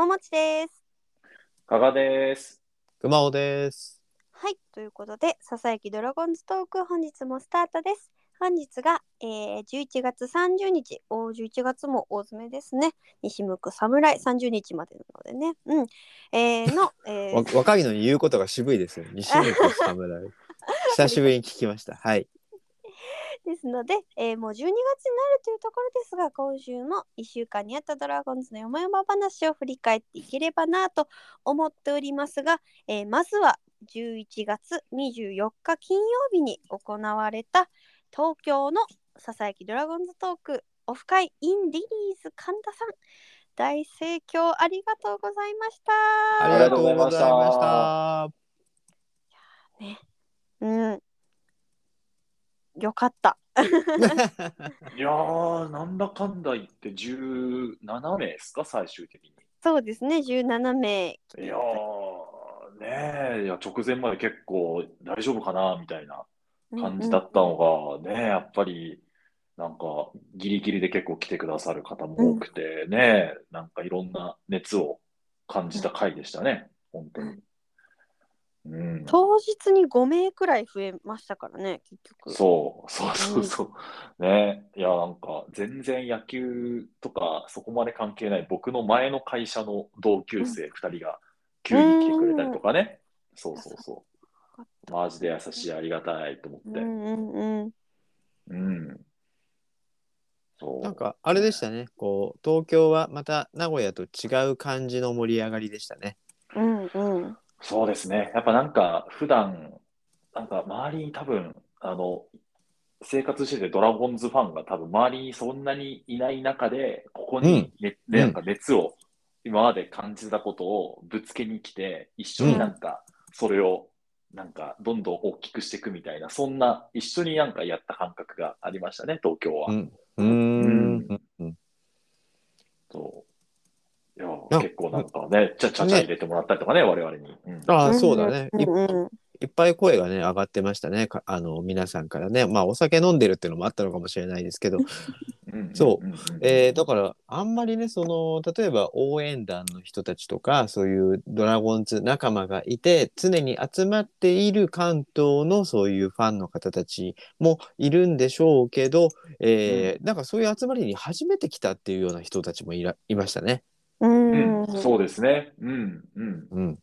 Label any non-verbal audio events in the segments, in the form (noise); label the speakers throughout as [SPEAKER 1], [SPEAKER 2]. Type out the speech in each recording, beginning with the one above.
[SPEAKER 1] ももちです。
[SPEAKER 2] 加賀です。
[SPEAKER 3] 熊尾です。
[SPEAKER 1] はい、ということで、ささやきドラゴンズトーク、本日もスタートです。本日が、えー、11月30日、お11月も大詰めですね。西向く侍、30日までなのでね。うん。えー、の、(laughs) え
[SPEAKER 3] わ
[SPEAKER 1] ー、
[SPEAKER 3] 若いのに言うことが渋いですよ。西本侍。(laughs) 久しぶりに聞きました。はい。
[SPEAKER 1] ですので、えー、もう12月になるというところですが、今週も1週間にあったドラゴンズのよもやま話を振り返っていければなと思っておりますが、えーまずは11月24日金曜日に行われた東京のささやきドラゴンズトークオフ会 in リリーズ神田さん大盛況ありがとうございました。
[SPEAKER 3] ありがとうございました。
[SPEAKER 1] ね、うん。よかった。(laughs)
[SPEAKER 2] いやー、なんだかんだ言って17名ですか、最終的に。
[SPEAKER 1] そうですね、17名。
[SPEAKER 2] いやー、ねえ、いや直前まで結構大丈夫かなみたいな感じだったのが、ねやっぱりなんかギリギリで結構来てくださる方も多くてね、なんかいろんな熱を感じた回でしたね、本当に。うん、
[SPEAKER 1] 当日に5名くらい増えましたからね、結局。
[SPEAKER 2] そう、そうそうそう。ね、いや、なんか、全然野球とか、そこまで関係ない、僕の前の会社の同級生2人が急に来てくれたりとかね。そうそうそう。マジで優しい、ありがたいと思って。
[SPEAKER 1] うんうんうん。
[SPEAKER 2] うん。そう。
[SPEAKER 3] なんかあれでしたね。こう東京はまた名古屋と違う感じの盛り上がりでしたね。
[SPEAKER 1] うんうん。
[SPEAKER 2] そうですね。やっぱなんか、普段、なんか周りに多分、あの、生活しててドラゴンズファンが多分周りにそんなにいない中で、ここに、ね
[SPEAKER 3] うん
[SPEAKER 2] なんか熱を今まで感じたことをぶつけに来て、一緒になんかそれをなんかどんどん大きくしていくみたいな、そんな一緒になんかやった感覚がありましたね、東京は。
[SPEAKER 3] うん。うーん。うん
[SPEAKER 2] 結構なんかね、ちゃちゃちゃ入れてもらったりとかね、我々に。うん
[SPEAKER 3] ああ、そうだね。いっぱい声がね上がってましたね。かあの皆さんからね。まあお酒飲んでるっていうのもあったのかもしれないですけど、
[SPEAKER 2] うん
[SPEAKER 3] そうえーだからあんまりねその例えば応援団の人たちとかそういうドラゴンズ仲間がいて常に集まっている関東のそういうファンの方たちもいるんでしょうけど、えーなんかそういう集まりに初めて来たっていうような人たちもいらいましたね。
[SPEAKER 1] うん
[SPEAKER 2] うん、そうですね。うん、うん。
[SPEAKER 3] うん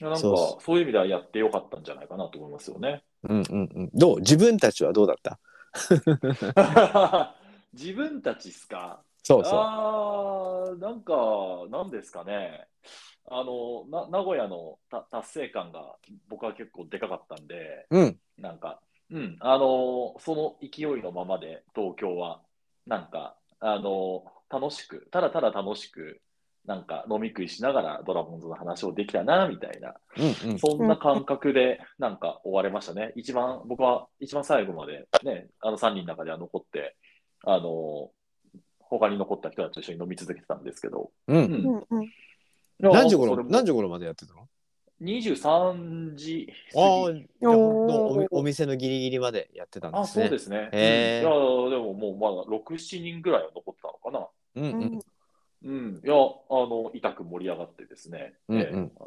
[SPEAKER 2] なんか
[SPEAKER 3] そ
[SPEAKER 2] そうういう意味ではやってよかったんじゃないかなと思いますよね。
[SPEAKER 3] うんうんうん、どう？自分たちはどうだった？(laughs)
[SPEAKER 2] 自分たちっすか？
[SPEAKER 3] そうそ
[SPEAKER 2] あーなんか、なんですかね。あの、な名古屋のた達成感が僕は結構でかかったんで、
[SPEAKER 3] う。うん
[SPEAKER 2] なんか、うん、あの、その勢いのままで東京は、なんか、あの、楽しく、ただただ楽しく、なんか飲み食いしながらドラゴンズの話をできたな、みたいな、
[SPEAKER 3] うんうん。
[SPEAKER 2] そんな感覚で、なんか終われましたね。一番、僕は一番最後までね、あの3人の中では残って、あの、他に残った人たちと一緒に飲み続けてたんですけど、
[SPEAKER 3] 何時頃までやってたの
[SPEAKER 2] ？23時。過
[SPEAKER 3] ああ
[SPEAKER 1] お
[SPEAKER 3] お店のギリギリまでやってたんで
[SPEAKER 2] あ、
[SPEAKER 3] すね。
[SPEAKER 2] そうですね。いや、でももうまだ6、7人ぐらいは残ってたのかな。
[SPEAKER 3] うん。うん
[SPEAKER 2] うん。いや、あの、痛く盛り上がってですね。
[SPEAKER 3] うんうん
[SPEAKER 2] ええ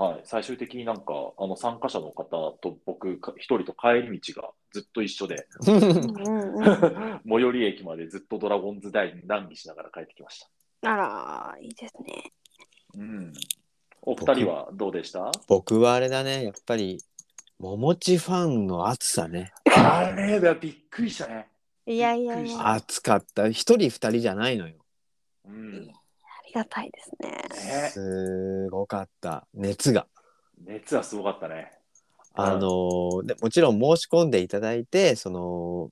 [SPEAKER 2] はい。最終的になんか、あの、参加者の方と僕か一人と帰り道がずっと一緒で。(laughs) 最寄り駅までずっとドラゴンズ大に談義しながら帰ってきました。
[SPEAKER 1] あら、いいですね。
[SPEAKER 2] うん。お二人はどうでした？
[SPEAKER 3] 僕はあれだねやっぱり桃地ファンの熱さね
[SPEAKER 2] あれだ、びっくりしたね。
[SPEAKER 1] いやいやいや、
[SPEAKER 3] 熱かった一人二人じゃないのよ
[SPEAKER 2] うん。
[SPEAKER 1] りがたいですね。
[SPEAKER 2] ね、
[SPEAKER 3] すごかった熱が
[SPEAKER 2] 熱はすごかったね。
[SPEAKER 3] あのーでもちろん申し込んでいただいてその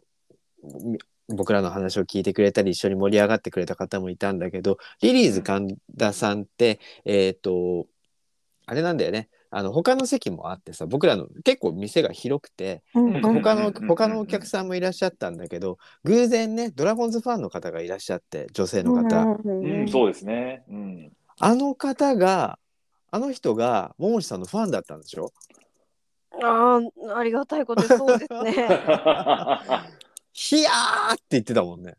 [SPEAKER 3] み僕らの話を聞いてくれたり一緒に盛り上がってくれた方もいたんだけどリリーズ神田さんって、えっ、とあれなんだよねあの他の席もあってさ僕らの結構店が広くて他の他のお客さんもいらっしゃったんだけど偶然ねドラゴンズファンの方がいらっしゃって女性の方、
[SPEAKER 1] うん
[SPEAKER 2] うん、そうですね。うん。
[SPEAKER 3] あの方があの人が桃地さんのファンだったんでしょ？
[SPEAKER 1] ああ、ありがたいことでそうですね。(laughs)
[SPEAKER 3] ひやーって言ってたもんね。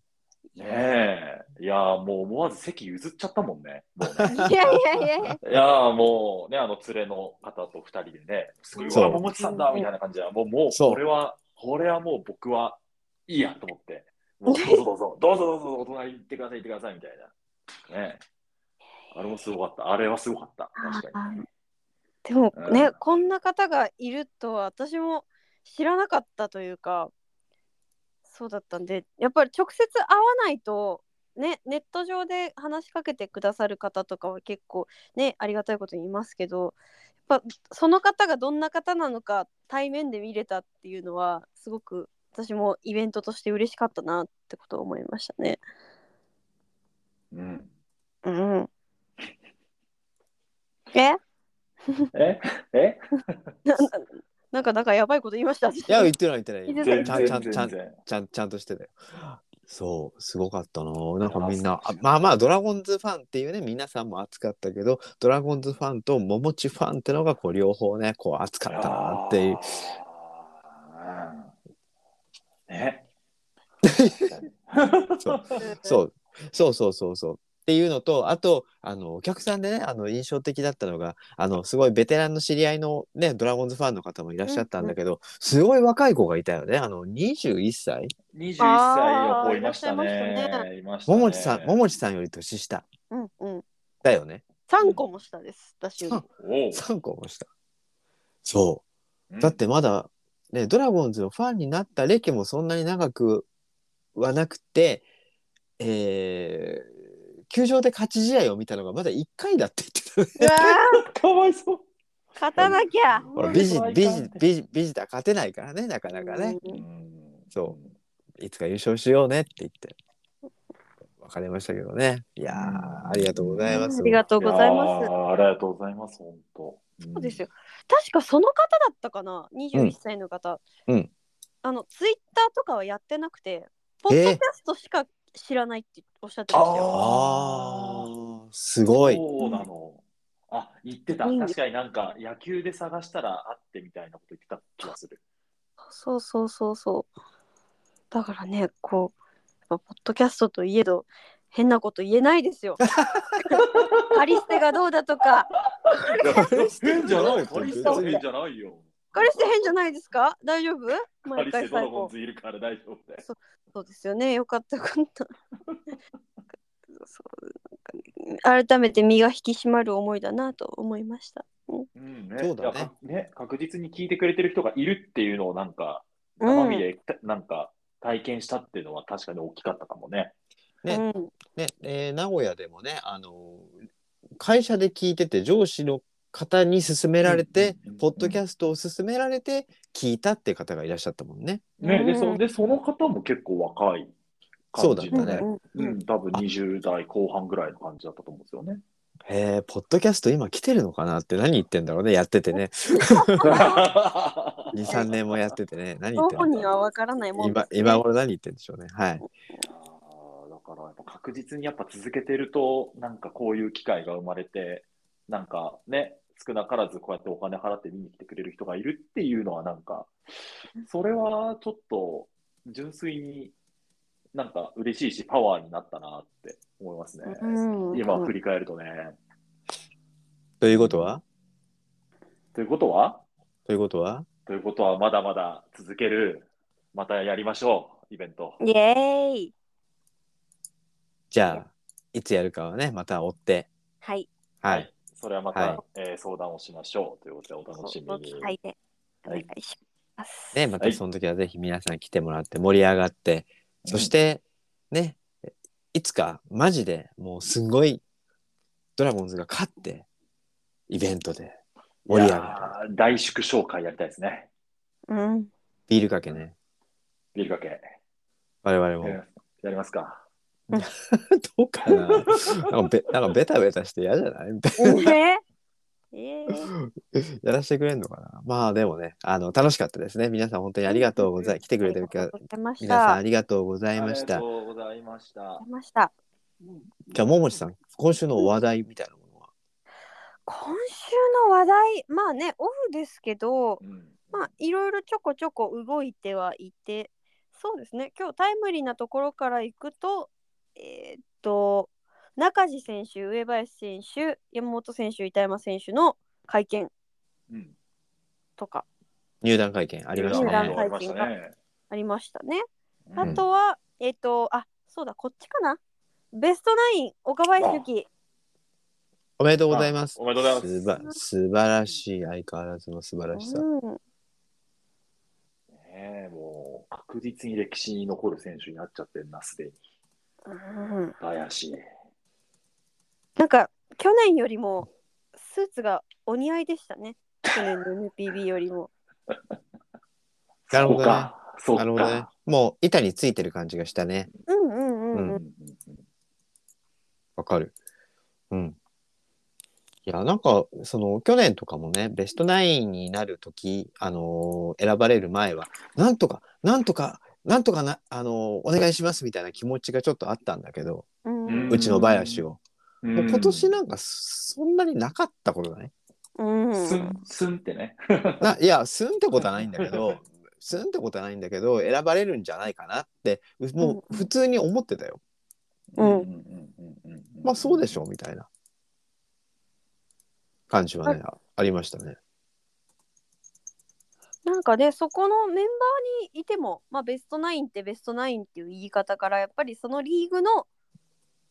[SPEAKER 2] ねえ。いやーもう思わず席譲っちゃったもんね。もうね (laughs)
[SPEAKER 1] いやいやいやいや。
[SPEAKER 2] いやーもうね、あの連れの方と二人でね、すぐう
[SPEAKER 3] そう
[SPEAKER 2] わ、桃地さんだみたいな感じで、もう、もうこれは、これはもう僕はいいやと思って、もうどうぞどうぞ、どうぞどうぞ、お隣行ってください、行ってくださいみたいな。ねあれもすごかった。あれはすごかった。確かに。
[SPEAKER 1] でもね、
[SPEAKER 2] うん
[SPEAKER 1] こんな方がいるとは私も知らなかったというかそうだったんでやっぱり直接会わないとねネット上で話しかけてくださる方とかは結構ねありがたいことにいますけどやっぱその方がどんな方なのか対面で見れたっていうのはすごく私もイベントとして嬉しかったなってことを思いましたね。
[SPEAKER 2] うん。
[SPEAKER 1] うん、(laughs) え？
[SPEAKER 2] え？(laughs) え？(laughs)
[SPEAKER 1] なんかなんかやばいこと言いました。
[SPEAKER 3] いや言ってない言ってないちゃんちゃんちゃん。ちゃんちゃんとしてたよ。そうすごかったななんかみんなあまあまあドラゴンズファンっていうね皆さんも熱かったけどドラゴンズファンと桃地ファンってのがこう両方ねこう熱かったなっていう。(laughs)
[SPEAKER 2] うんね。
[SPEAKER 3] そうそうそうそうそうっていうのとあとあのお客さんでねあの印象的だったのがあのすごいベテランの知り合いのねドラゴンズファンの方もいらっしゃったんだけど、すごい若い子がいたよね。あの21歳
[SPEAKER 2] 21歳の子いました
[SPEAKER 1] あーいらっしゃいました
[SPEAKER 2] ね。いましたね。
[SPEAKER 3] 桃地さん桃地さんより年下。
[SPEAKER 1] うんうん。
[SPEAKER 3] だよね。
[SPEAKER 1] 三個も下です。私より。
[SPEAKER 2] おう。
[SPEAKER 3] 3個も下。そう。だってまだ、ね、ドラゴンズのファンになった歴もそんなに長くはなくて、えー球場で勝ち試合を見たのがまだ1回だって言ってたね。(laughs)
[SPEAKER 2] かわいそう。
[SPEAKER 1] ー勝たなきゃ。
[SPEAKER 3] ほらビジビジビジビジター勝てないからねなかなかね。
[SPEAKER 1] うん
[SPEAKER 2] う
[SPEAKER 3] いつか優勝しようねって言って別れましたけどね。いやーありがとうございます。
[SPEAKER 1] ありがとうございます。
[SPEAKER 2] ありがとうございます、本当。
[SPEAKER 1] そうですよ。確かその方だったかな、21歳の方。
[SPEAKER 3] うん
[SPEAKER 1] あの、ツイッターとかはやってなくて、ポッドキャストしか知らないっておっしゃってましたよ。
[SPEAKER 3] あーすごい。
[SPEAKER 2] そうなの。あ、言ってた。
[SPEAKER 1] いいんで
[SPEAKER 2] 確かになんか野球で探したらあってみたいなこと言ってた気がする。
[SPEAKER 1] そうそうそうそう。だからね、こう、やっぱポッドキャストといえど、変なこと言えないですよ。カリステがどうだとか、
[SPEAKER 2] 変じゃない。カ
[SPEAKER 3] カリステ
[SPEAKER 2] 変じゃないよ。
[SPEAKER 1] カリステ変じゃないですか？大丈夫？
[SPEAKER 2] カ
[SPEAKER 1] 毎
[SPEAKER 2] リステ
[SPEAKER 1] 回最後
[SPEAKER 2] ドラゴンズ。いるから大丈夫だよ。
[SPEAKER 1] そうですよね。よかったよかった。そうなんかね改めて身が引き締まる思いだなと思いました。
[SPEAKER 2] うんね
[SPEAKER 3] そうだね
[SPEAKER 2] ね。確実に聞いてくれてる人がいるっていうのをなんか、
[SPEAKER 1] うん
[SPEAKER 2] 生身でなんか体験したっていうのは確かに大きかったかもね。
[SPEAKER 3] ね
[SPEAKER 1] うん、
[SPEAKER 3] ね、えー名古屋でもね、あのー会社で聞いてて上司の方に勧められて、ポッドキャストを勧められて聞いたっていう方がいらっしゃったもんね。
[SPEAKER 2] ね、で
[SPEAKER 1] うん
[SPEAKER 2] そでその方も結構若い
[SPEAKER 3] そう
[SPEAKER 2] 感じで、
[SPEAKER 3] だったね
[SPEAKER 1] うん
[SPEAKER 2] 多分20代後半ぐらいの感じだったと思うんですよね。
[SPEAKER 3] へえ、ポッドキャスト今来てるのかなって何言ってんだろうね、やっててね。(laughs) 2、3年もやっててね、何言ってん
[SPEAKER 1] 本
[SPEAKER 3] の
[SPEAKER 1] 人はわからないもんで
[SPEAKER 3] 今今頃何言ってんでしょうね。はい。
[SPEAKER 2] だからやっぱ確実にやっぱ続けてるとなんかこういう機会が生まれてなんかね少なからずこうやってお金払って見に来てくれる人がいるっていうのはなんかそれはちょっと純粋になんか嬉しいしパワーになったなって思いますね。
[SPEAKER 1] うん
[SPEAKER 2] 今振り返るとね。
[SPEAKER 3] ということは？
[SPEAKER 2] ということは？
[SPEAKER 3] ということは？
[SPEAKER 2] ということはまだまだ続けるまたやりましょうイベント。
[SPEAKER 1] イエーイ
[SPEAKER 3] じゃあ、いつやるかはね、また追って。
[SPEAKER 1] はい。
[SPEAKER 3] はい。
[SPEAKER 2] それはまた、
[SPEAKER 3] はい
[SPEAKER 2] えー相談をしましょうということでお楽しみ
[SPEAKER 1] ご
[SPEAKER 2] に。
[SPEAKER 1] 期待でお願いします。
[SPEAKER 3] ね、またその時はぜひ皆さん来てもらって盛り上がって、そしてね、いつかマジでもうすんごいドラゴンズが勝って、イベントで盛り上がる。
[SPEAKER 2] いやー大縮小会やりたいですね。
[SPEAKER 1] うん。
[SPEAKER 3] ビールかけね。
[SPEAKER 2] ビールかけ。
[SPEAKER 3] 我々も。
[SPEAKER 2] やりますか。(laughs)
[SPEAKER 3] どうかな。なんかべなんかベタベタして嫌じゃない？
[SPEAKER 1] ね (laughs) えー、
[SPEAKER 3] やらせてくれんのかな。まあでもね、あの、楽しかったですね。皆さん本当にありがとうござい、来てくれてるか皆さん
[SPEAKER 1] た。
[SPEAKER 3] ありがとうございました。
[SPEAKER 2] ありが。とうございました。
[SPEAKER 3] じゃあ、ももちさん、今週の話題みたいなものは？
[SPEAKER 1] 今週の話題、まあね、オフですけど、
[SPEAKER 2] うん。
[SPEAKER 1] まあいろいろちょこちょこ動いてはいて、そうですね、今日タイムリーなところから行くと、えーっと中地選手上林選手山本選手板山選手の会見
[SPEAKER 2] うん。
[SPEAKER 1] とか
[SPEAKER 3] 入団会見ありました
[SPEAKER 1] 入団
[SPEAKER 3] ね。
[SPEAKER 2] ありましたね。
[SPEAKER 1] ありましたね。
[SPEAKER 2] うん
[SPEAKER 1] あとは、えーっとあそうだこっちかなベストナイン岡林由紀
[SPEAKER 3] おめでとうございます。
[SPEAKER 2] あおめでとうございます
[SPEAKER 3] すば素晴らしい相変わらずの素晴らしさ。
[SPEAKER 1] うん
[SPEAKER 2] ねえもう確実に歴史に残る選手になっちゃってるな、すでに。
[SPEAKER 1] うん
[SPEAKER 2] 林。
[SPEAKER 1] なんか去年よりもスーツがお似合いでしたね去年の NPB よりも (laughs)
[SPEAKER 3] なるほどね
[SPEAKER 2] そうか。そう
[SPEAKER 3] なるほどね
[SPEAKER 2] か。。
[SPEAKER 3] もう板についてる感じがしたね。
[SPEAKER 1] うんうんうんうん、
[SPEAKER 2] うんうん
[SPEAKER 3] わかる。うん。いや、なんか、その、去年とかもね、ベストナインになるとき、あのー選ばれる前は、なんとか、なんとか、なんとかな、あのーお願いしますみたいな気持ちがちょっとあったんだけど、
[SPEAKER 1] うん。
[SPEAKER 3] うちの林を。
[SPEAKER 2] うん。
[SPEAKER 3] もう今年なんか、そんなになかったことだね。
[SPEAKER 1] うん。
[SPEAKER 2] スン、スンってね。(laughs)
[SPEAKER 3] ないや、すんってことはないんだけど、すんってことはないんだけど、選ばれるんじゃないかなって、うもう普通に思ってたよ。
[SPEAKER 1] うん。
[SPEAKER 3] まあそうでしょうみたいな。感じはね、あありましたね。
[SPEAKER 1] なんかねそこのメンバーにいても、まあ、ベストナインってベストナインっていう言い方からやっぱりそのリーグの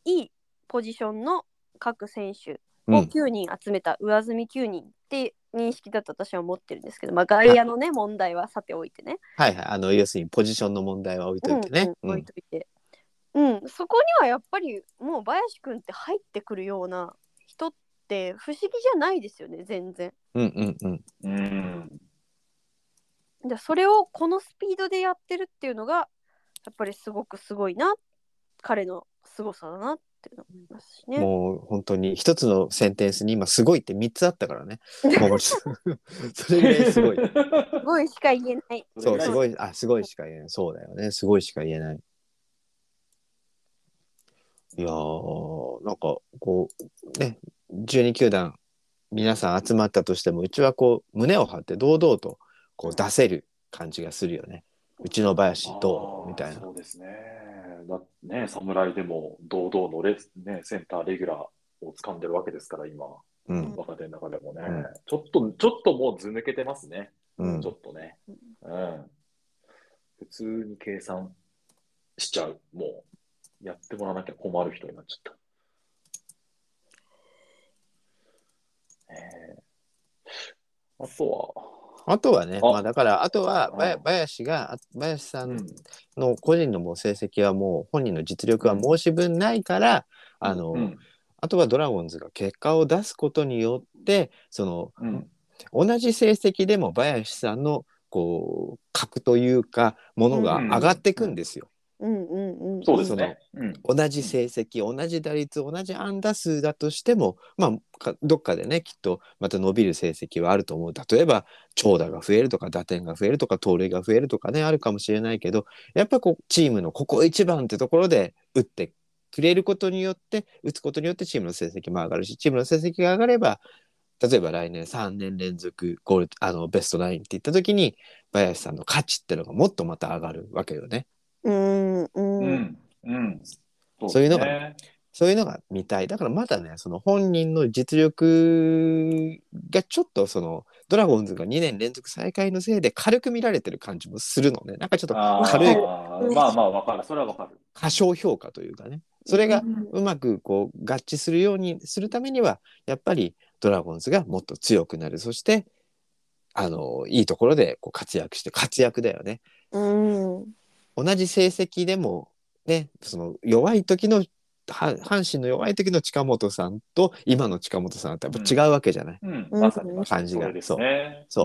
[SPEAKER 1] いいポジションの各選手を
[SPEAKER 3] うん、
[SPEAKER 1] 9人集めた上積み9人って認識だと私は思ってるんですけど、まあ、外野のね問題はさておいてね。
[SPEAKER 3] はいはい。あの、要するにポジションの問題は置いといてね。
[SPEAKER 1] うんうん置いといて。うん、そこにはやっぱりもう林くんって入ってくるような人って不思議じゃないですよね全然。
[SPEAKER 3] うんうんうん。
[SPEAKER 2] うん。
[SPEAKER 1] でそれをこのスピードでやってるっていうのがやっぱりすごくすごいな彼の凄さだなっていうの思いますしね。
[SPEAKER 3] もう本当に一つのセンテンスに今すごいって3つあったからね。(laughs) (laughs) それぐらいすごい。
[SPEAKER 1] すごいしか言えない。
[SPEAKER 3] そう、す
[SPEAKER 2] い。
[SPEAKER 3] ごい、あ、すごいしか言えない。そうだよね。すごいしか言えない。いやー、なんかこう、ね、12球団、皆さん集まったとしても、うちはこう、胸を張って堂々とこう出せる感じがするよね。うちの林どうみたいな。
[SPEAKER 2] そうですね。だね、侍でも堂々のレ、ね、センターレギュラーを掴んでるわけですから、今、
[SPEAKER 3] うん。
[SPEAKER 2] 若手の中でもね、
[SPEAKER 3] うん
[SPEAKER 2] ちょっと、ちょっともう図抜けてますね。
[SPEAKER 3] うん
[SPEAKER 2] ちょ。っとね。うん。普通に計算しちゃう。もう、やってもらわなきゃ困る人になっちゃった。えー、あとは、
[SPEAKER 3] あとはね、
[SPEAKER 2] あ。
[SPEAKER 3] まあだから、あとは、ば林が、あ林さ
[SPEAKER 2] うん。
[SPEAKER 3] んの個人のもう成績はもう、本人の実力は申し分ないから、あの、
[SPEAKER 2] うん。
[SPEAKER 3] あとはドラゴンズが結果を出すことによって、その、
[SPEAKER 2] うん。
[SPEAKER 3] 同じ成績でも林さんのこう格というかものが上がっていくんですよ。
[SPEAKER 1] うんうんうん。
[SPEAKER 2] そうですね。うん
[SPEAKER 3] 同じ成績同じ打率同じ安打数だとしてもまあかどっかでねきっとまた伸びる成績はあると思う例えば長打が増えるとか打点が増えるとか盗塁が増えるとかねあるかもしれないけどやっぱこうチームのここ一番ってところで打ってくれることによって打つことによってチームの成績も上がるしチームの成績が上がれば例えば来年3年連続ゴールあのベストナインっていった時に林さんの価値ってのがもっとまた上がるわけよね。
[SPEAKER 1] うんう
[SPEAKER 2] うんん。うん。
[SPEAKER 3] そういうのが
[SPEAKER 2] ね
[SPEAKER 3] そういうのが見たい。だからまだね、その本人の実力がちょっとそのドラゴンズが2年連続最下位のせいで軽く見られてる感じもするのね。なんかちょっと軽い
[SPEAKER 2] まあまあ、わかる。それはわかる。
[SPEAKER 3] 過小評価というかね。それがうまくこう合致するようにするためには、やっぱりドラゴンズがもっと強くなる。そして、あの、いいところでこう活躍して、活躍だよね。
[SPEAKER 1] うん
[SPEAKER 3] 同じ成績でもねその弱い時のは阪神の弱い時の近本さんと今の近本さんってやっぱ違うわけじゃない、
[SPEAKER 2] うん。
[SPEAKER 1] うん
[SPEAKER 2] まさに
[SPEAKER 3] 感じが
[SPEAKER 2] ね。
[SPEAKER 3] そ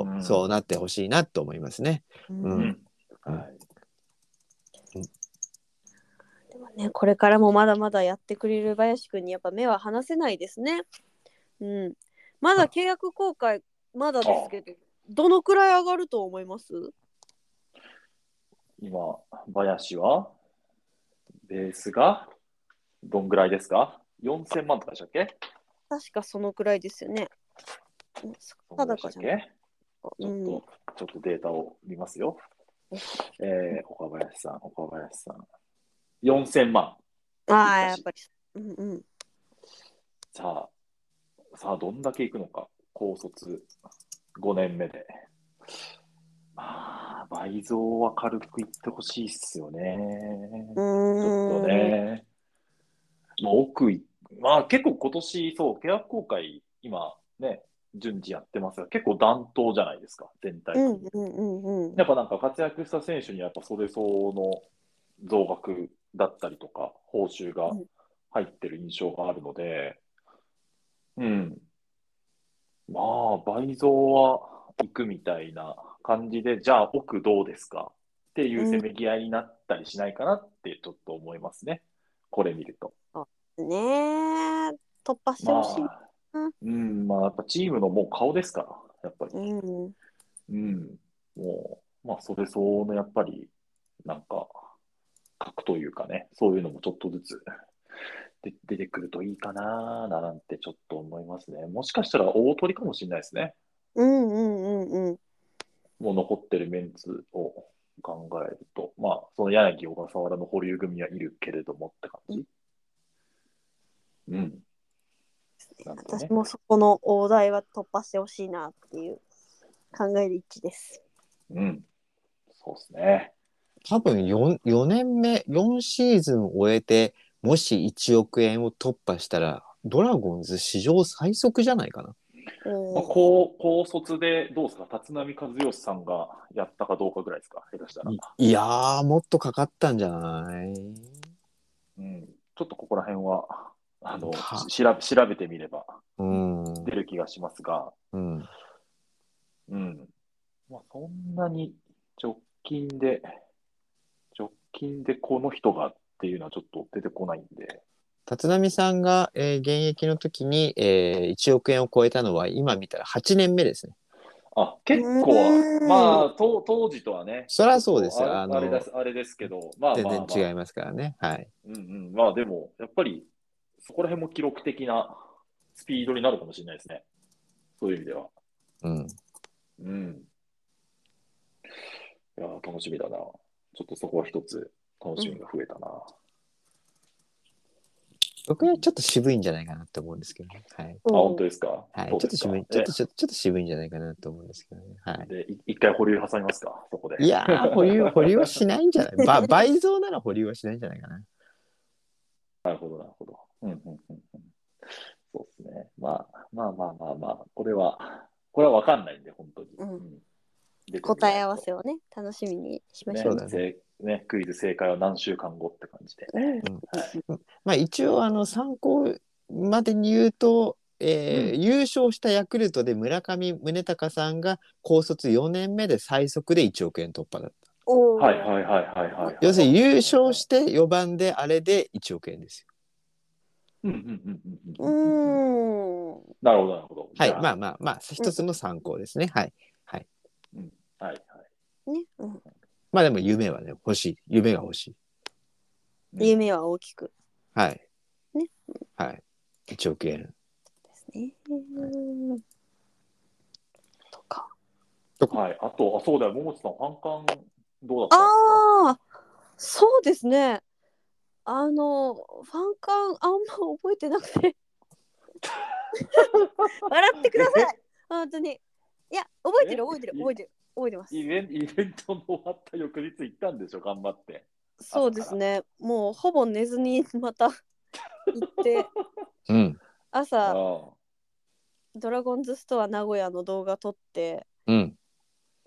[SPEAKER 3] う、
[SPEAKER 2] ん
[SPEAKER 3] そうなってほしいなと思いますね。
[SPEAKER 1] う
[SPEAKER 3] うん
[SPEAKER 2] うん。はい。
[SPEAKER 1] でもねこれからもまだまだやってくれる林くんにやっぱ目は離せないですね。うん。まだ契約更改まだですけどどのくらい上がると思います？
[SPEAKER 2] 今、林は、ベースが、どんぐらいですか ?4000 万とかでしたっけ？
[SPEAKER 1] 確かそのくらいですよね。
[SPEAKER 2] たっ
[SPEAKER 1] 定かじ
[SPEAKER 2] ち
[SPEAKER 1] うん
[SPEAKER 2] ょっと、ちょっとデータを見ますよ。えー、岡林さん、岡林さん。4000万。
[SPEAKER 1] ああ、やっぱり。うんうん。
[SPEAKER 2] さあ、さあ、どんだけいくのか。高卒5年目で。まあ、倍増は軽くいってほしいっすよね。
[SPEAKER 1] う
[SPEAKER 2] ちょ。っとね。まあ、奥い、まあ結構今年、そう、契約公開、今ね、順次やってますが、結構暖冬じゃないですか、全体
[SPEAKER 1] う。んうんうんうん。
[SPEAKER 2] やっぱなんか活躍した選手にはやっぱそれ相応の増額だったりとか、報酬が入ってる印象があるので、うん。まあ、倍増はいくみたいな感じで、じゃあ奥どうですか？っていうせめぎ合いになったりしないかなってちょっと思いますね。これ見ると。
[SPEAKER 1] ねえ、突破して
[SPEAKER 2] ま
[SPEAKER 1] ほしい。
[SPEAKER 2] あ、うん、まあやっぱチームのもう顔ですから、やっぱり。
[SPEAKER 1] うん。
[SPEAKER 2] うん、もう、まあ、それ相応のやっぱり、なんか、核というかね、そういうのもちょっとずつで出てくるといいかな、なんてちょっと思いますね。もしかしたら大取りかもしれないですね。
[SPEAKER 1] うんうんうんうん。
[SPEAKER 2] もう残ってるメンツを考えると、まあ、その柳、小笠原の保留組はいるけれどもって感じ？うん。なんでね
[SPEAKER 1] 私もそこの大台は突破してほしいなっていう考えで一致です。
[SPEAKER 2] うん。そうですね。
[SPEAKER 3] 多分 4, 4年目、4シーズン終えて、もし1億円を突破したら、ドラゴンズ史上最速じゃないかな。
[SPEAKER 2] まあ、高高卒でどうですか、立浪和義さんがやったかどうかぐらいですか、下手したら。
[SPEAKER 3] いやー、もっとかかったんじゃない？
[SPEAKER 2] うん、ちょっとここら辺はあの調べ調べてみれば
[SPEAKER 3] うん。
[SPEAKER 2] 出る気がしますが、
[SPEAKER 3] うん。
[SPEAKER 2] うん。まあ、そんなに直近で、直近でこの人がっていうのはちょっと出てこないんで、
[SPEAKER 3] 立浪さんが、えー現役の時に、えー1億円を超えたのは、今見たら8年目ですね。
[SPEAKER 2] あ結
[SPEAKER 1] う
[SPEAKER 2] 構まあ当、当時とはね、
[SPEAKER 3] そりゃそうですよ
[SPEAKER 2] あ
[SPEAKER 3] あの
[SPEAKER 2] あれですあれですけど、まあ
[SPEAKER 3] 全
[SPEAKER 2] まあ、まあ、
[SPEAKER 3] 然違いますからね。はい。
[SPEAKER 2] うんうん、まあでも、やっぱりそこら辺も記録的なスピードになるかもしれないですね。そういう意味では。
[SPEAKER 3] うん。
[SPEAKER 2] うん。いやー、楽しみだな。ちょっとそこは一つ楽しみが増えたな。
[SPEAKER 3] 僕はちょっと渋いんじゃないかなと思うんですけどね。はい。
[SPEAKER 2] あ、本当ですか？
[SPEAKER 3] はい。ちょっと渋い、ちょっと、ちょっとちょっと渋いんじゃないかなと思うんですけどね。はい。
[SPEAKER 2] で、い一回保留挟みますか、そこで。
[SPEAKER 3] いやー、保留、保留はしないんじゃない？ば倍増なら保留はしないんじゃないかな。
[SPEAKER 2] なるほど、なるほど。うんうんうんうん。そうですね。まあ、まあまあまあまあ、これは、これは分かんないんで、本当に。
[SPEAKER 1] うん答え合わせをね、楽しみにしましょう。
[SPEAKER 3] そうだね
[SPEAKER 2] せね、クイズ正解は何週間後って感じで。
[SPEAKER 1] うん
[SPEAKER 3] まあ一応、あの、参考までに言うと、えー
[SPEAKER 2] うん
[SPEAKER 3] 優勝したヤクルトで村上宗隆さんが高卒4年目で最速で1億円突破だった。
[SPEAKER 2] はいはいはいはいはい。
[SPEAKER 3] 要するに優勝して4番であれで1億円ですよ。
[SPEAKER 2] うんうんうん
[SPEAKER 1] う
[SPEAKER 2] うんうん。
[SPEAKER 1] ーん。
[SPEAKER 2] なるほどなるほど。
[SPEAKER 3] はい。まあまあまあ、一つの参考ですね。はい。
[SPEAKER 2] はいはい。
[SPEAKER 1] ね、うん、
[SPEAKER 3] まあでも夢はね、欲しい。夢が欲しい。
[SPEAKER 2] うん
[SPEAKER 1] 夢は大きく
[SPEAKER 3] はい。
[SPEAKER 1] ね。
[SPEAKER 3] はい。1億円。
[SPEAKER 1] ですね。うんとか。
[SPEAKER 2] はい。あと、あ、そうだよ。桃地さん、ファンカンどうだった？ん
[SPEAKER 1] ああ、そうですね。あの、ファンカンあんま覚えてなくて。(laughs) 笑ってください。本当に。いや、覚えてる、
[SPEAKER 2] え
[SPEAKER 1] 覚えてる、覚えてる、覚えてます。
[SPEAKER 2] イベンイベントの終わった翌日行ったんでしょ、頑張って。
[SPEAKER 1] そうですね。もうほぼ寝ずにまた行って、(laughs)
[SPEAKER 3] うん。
[SPEAKER 2] あ
[SPEAKER 1] 朝、
[SPEAKER 2] あ
[SPEAKER 1] ドラゴンズストア名古屋の動画撮って、
[SPEAKER 3] うん。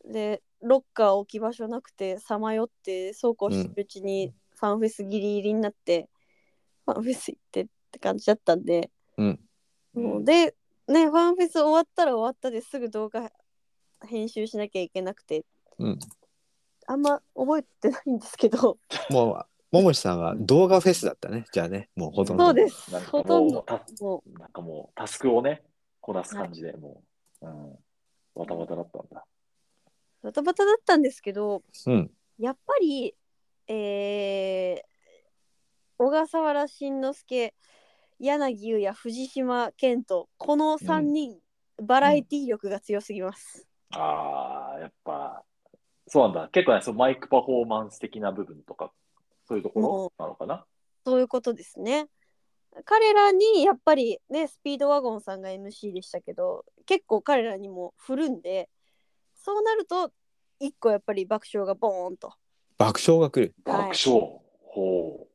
[SPEAKER 1] で、ロッカー置き場所なくて、さまよって、そうこうしてるうちに、ファンフェスギリギリになって、ファンフェス行ってって感じだったんで、
[SPEAKER 3] うん。
[SPEAKER 1] もうで、ね、ファンフェス終わったら終わったですぐ動画編集しなきゃいけなくて、
[SPEAKER 3] うん。
[SPEAKER 1] あんま覚えてないんですけど、
[SPEAKER 3] もう、ももしさんは動画フェスだったね。じゃあね、もうほとんど。
[SPEAKER 1] そうです
[SPEAKER 2] なんか
[SPEAKER 1] ほとんど
[SPEAKER 2] もうた
[SPEAKER 1] も
[SPEAKER 2] なんかもう、タスクをね、こなす感じで、もう、うん、バタバタだったんだ。
[SPEAKER 1] うバタバタだったんですけど、
[SPEAKER 3] うん。
[SPEAKER 1] やっぱり、えー、小笠原慎之介、柳優也、藤島健人、この3人、バラエティ力が強すぎます。
[SPEAKER 2] ああ、やっぱ、そうなんだ。結構ね、そのマイクパフォーマンス的な部分とか、そういうところなのかな？
[SPEAKER 1] そういうことですね。彼らにやっぱりねスピードワゴンさんが MC でしたけど結構彼らにも振るんでそうなると一個やっぱり爆笑がボーンと
[SPEAKER 3] 爆笑が来る。
[SPEAKER 2] 爆
[SPEAKER 1] はい
[SPEAKER 2] 笑。ほ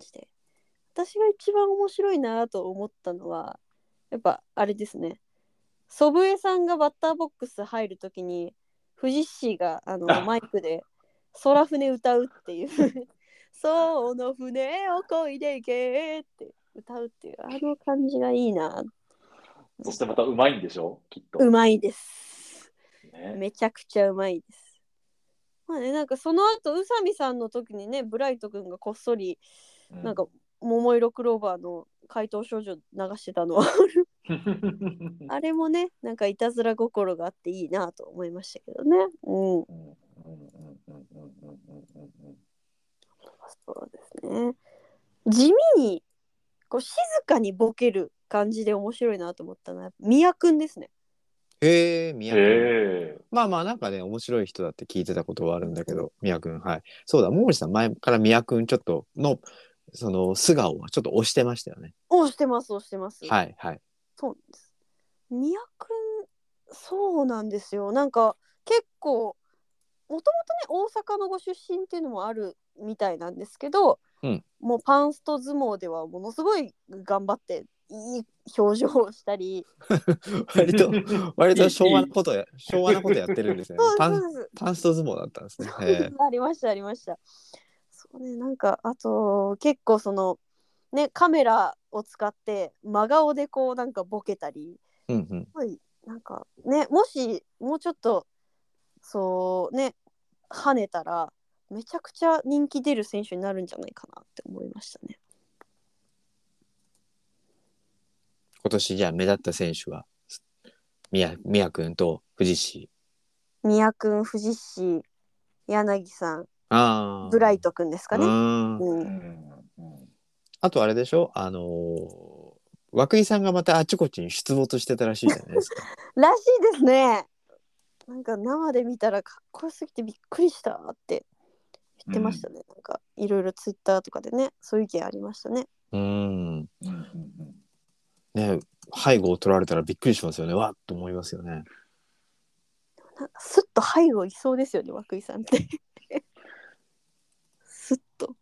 [SPEAKER 1] して私が一番面白いなと思ったのはやっぱあれですね祖父江さんがバッターボックス入るときに藤氏があの
[SPEAKER 2] あ。
[SPEAKER 1] マイクで「空船歌う」っていう「(laughs) その船を漕いでいけ」って歌うっていうあの感じがいいな。
[SPEAKER 2] う。そしてまたうまいんでしょ？きっと。
[SPEAKER 1] うまいです。
[SPEAKER 2] ね。
[SPEAKER 1] めちゃくちゃうまいです。まあねなんかその後宇佐美さんの時にねブライト君がこっそり
[SPEAKER 2] う
[SPEAKER 1] なんか桃色クローバーの怪盗少女流してたのは (laughs) あれもねなんかいたずら心があっていいなと思いましたけどね。うんそうですね地味にこう静かにボケる感じで面白いなと思ったのは宮くんですね。
[SPEAKER 3] へえ宮君、まあまあなんかね面白い人だって聞いてたことはあるんだけど宮君はいそうだ桃地さん前から宮君ちょっとのその素顔はちょっと押してましたよね。
[SPEAKER 1] 押してます押してます。
[SPEAKER 3] はいはい。
[SPEAKER 1] そうなんです。宮くんそうなんですよ。なんか結構もともとね大阪のご出身っていうのもあるみたいなんですけど、
[SPEAKER 3] うん。
[SPEAKER 1] もうパンスト相撲ではものすごい頑張っていい表情をしたり。(laughs)
[SPEAKER 3] 割と、割と昭和なことや、(laughs) 昭和なことやってるんですね。パンパンスト相撲だったんですね。へ
[SPEAKER 1] ありましたありました。そうねなんかあと結構そのねカメラを使って真顔でこうなんかボケたり
[SPEAKER 3] え。うんうん。
[SPEAKER 1] すごいなんかねもしもうちょっとそうね跳ねたらめちゃくちゃ人気出る選手になるんじゃないかなって思いましたね。
[SPEAKER 3] 今年じゃあ目立った選手は、宮、宮君と藤氏。
[SPEAKER 1] 宮君藤氏柳さん。ブライト君ですかね。
[SPEAKER 3] うんあとあれでしょ？あのー、涌井さんがまたあちこちに出没してたらしいじゃないですか。(laughs)
[SPEAKER 1] らしいですね。なんか生で見たらかっこよすぎてびっくりしたって言ってましたね。なんかいろいろツイッターとかでねそういう意見ありましたね。
[SPEAKER 3] うん。
[SPEAKER 2] うんうん
[SPEAKER 3] ね背後を取られたらびっくりしますよね。わっと思いますよね。
[SPEAKER 1] なんかスッと背後いそうですよね涌井さんって。スッと。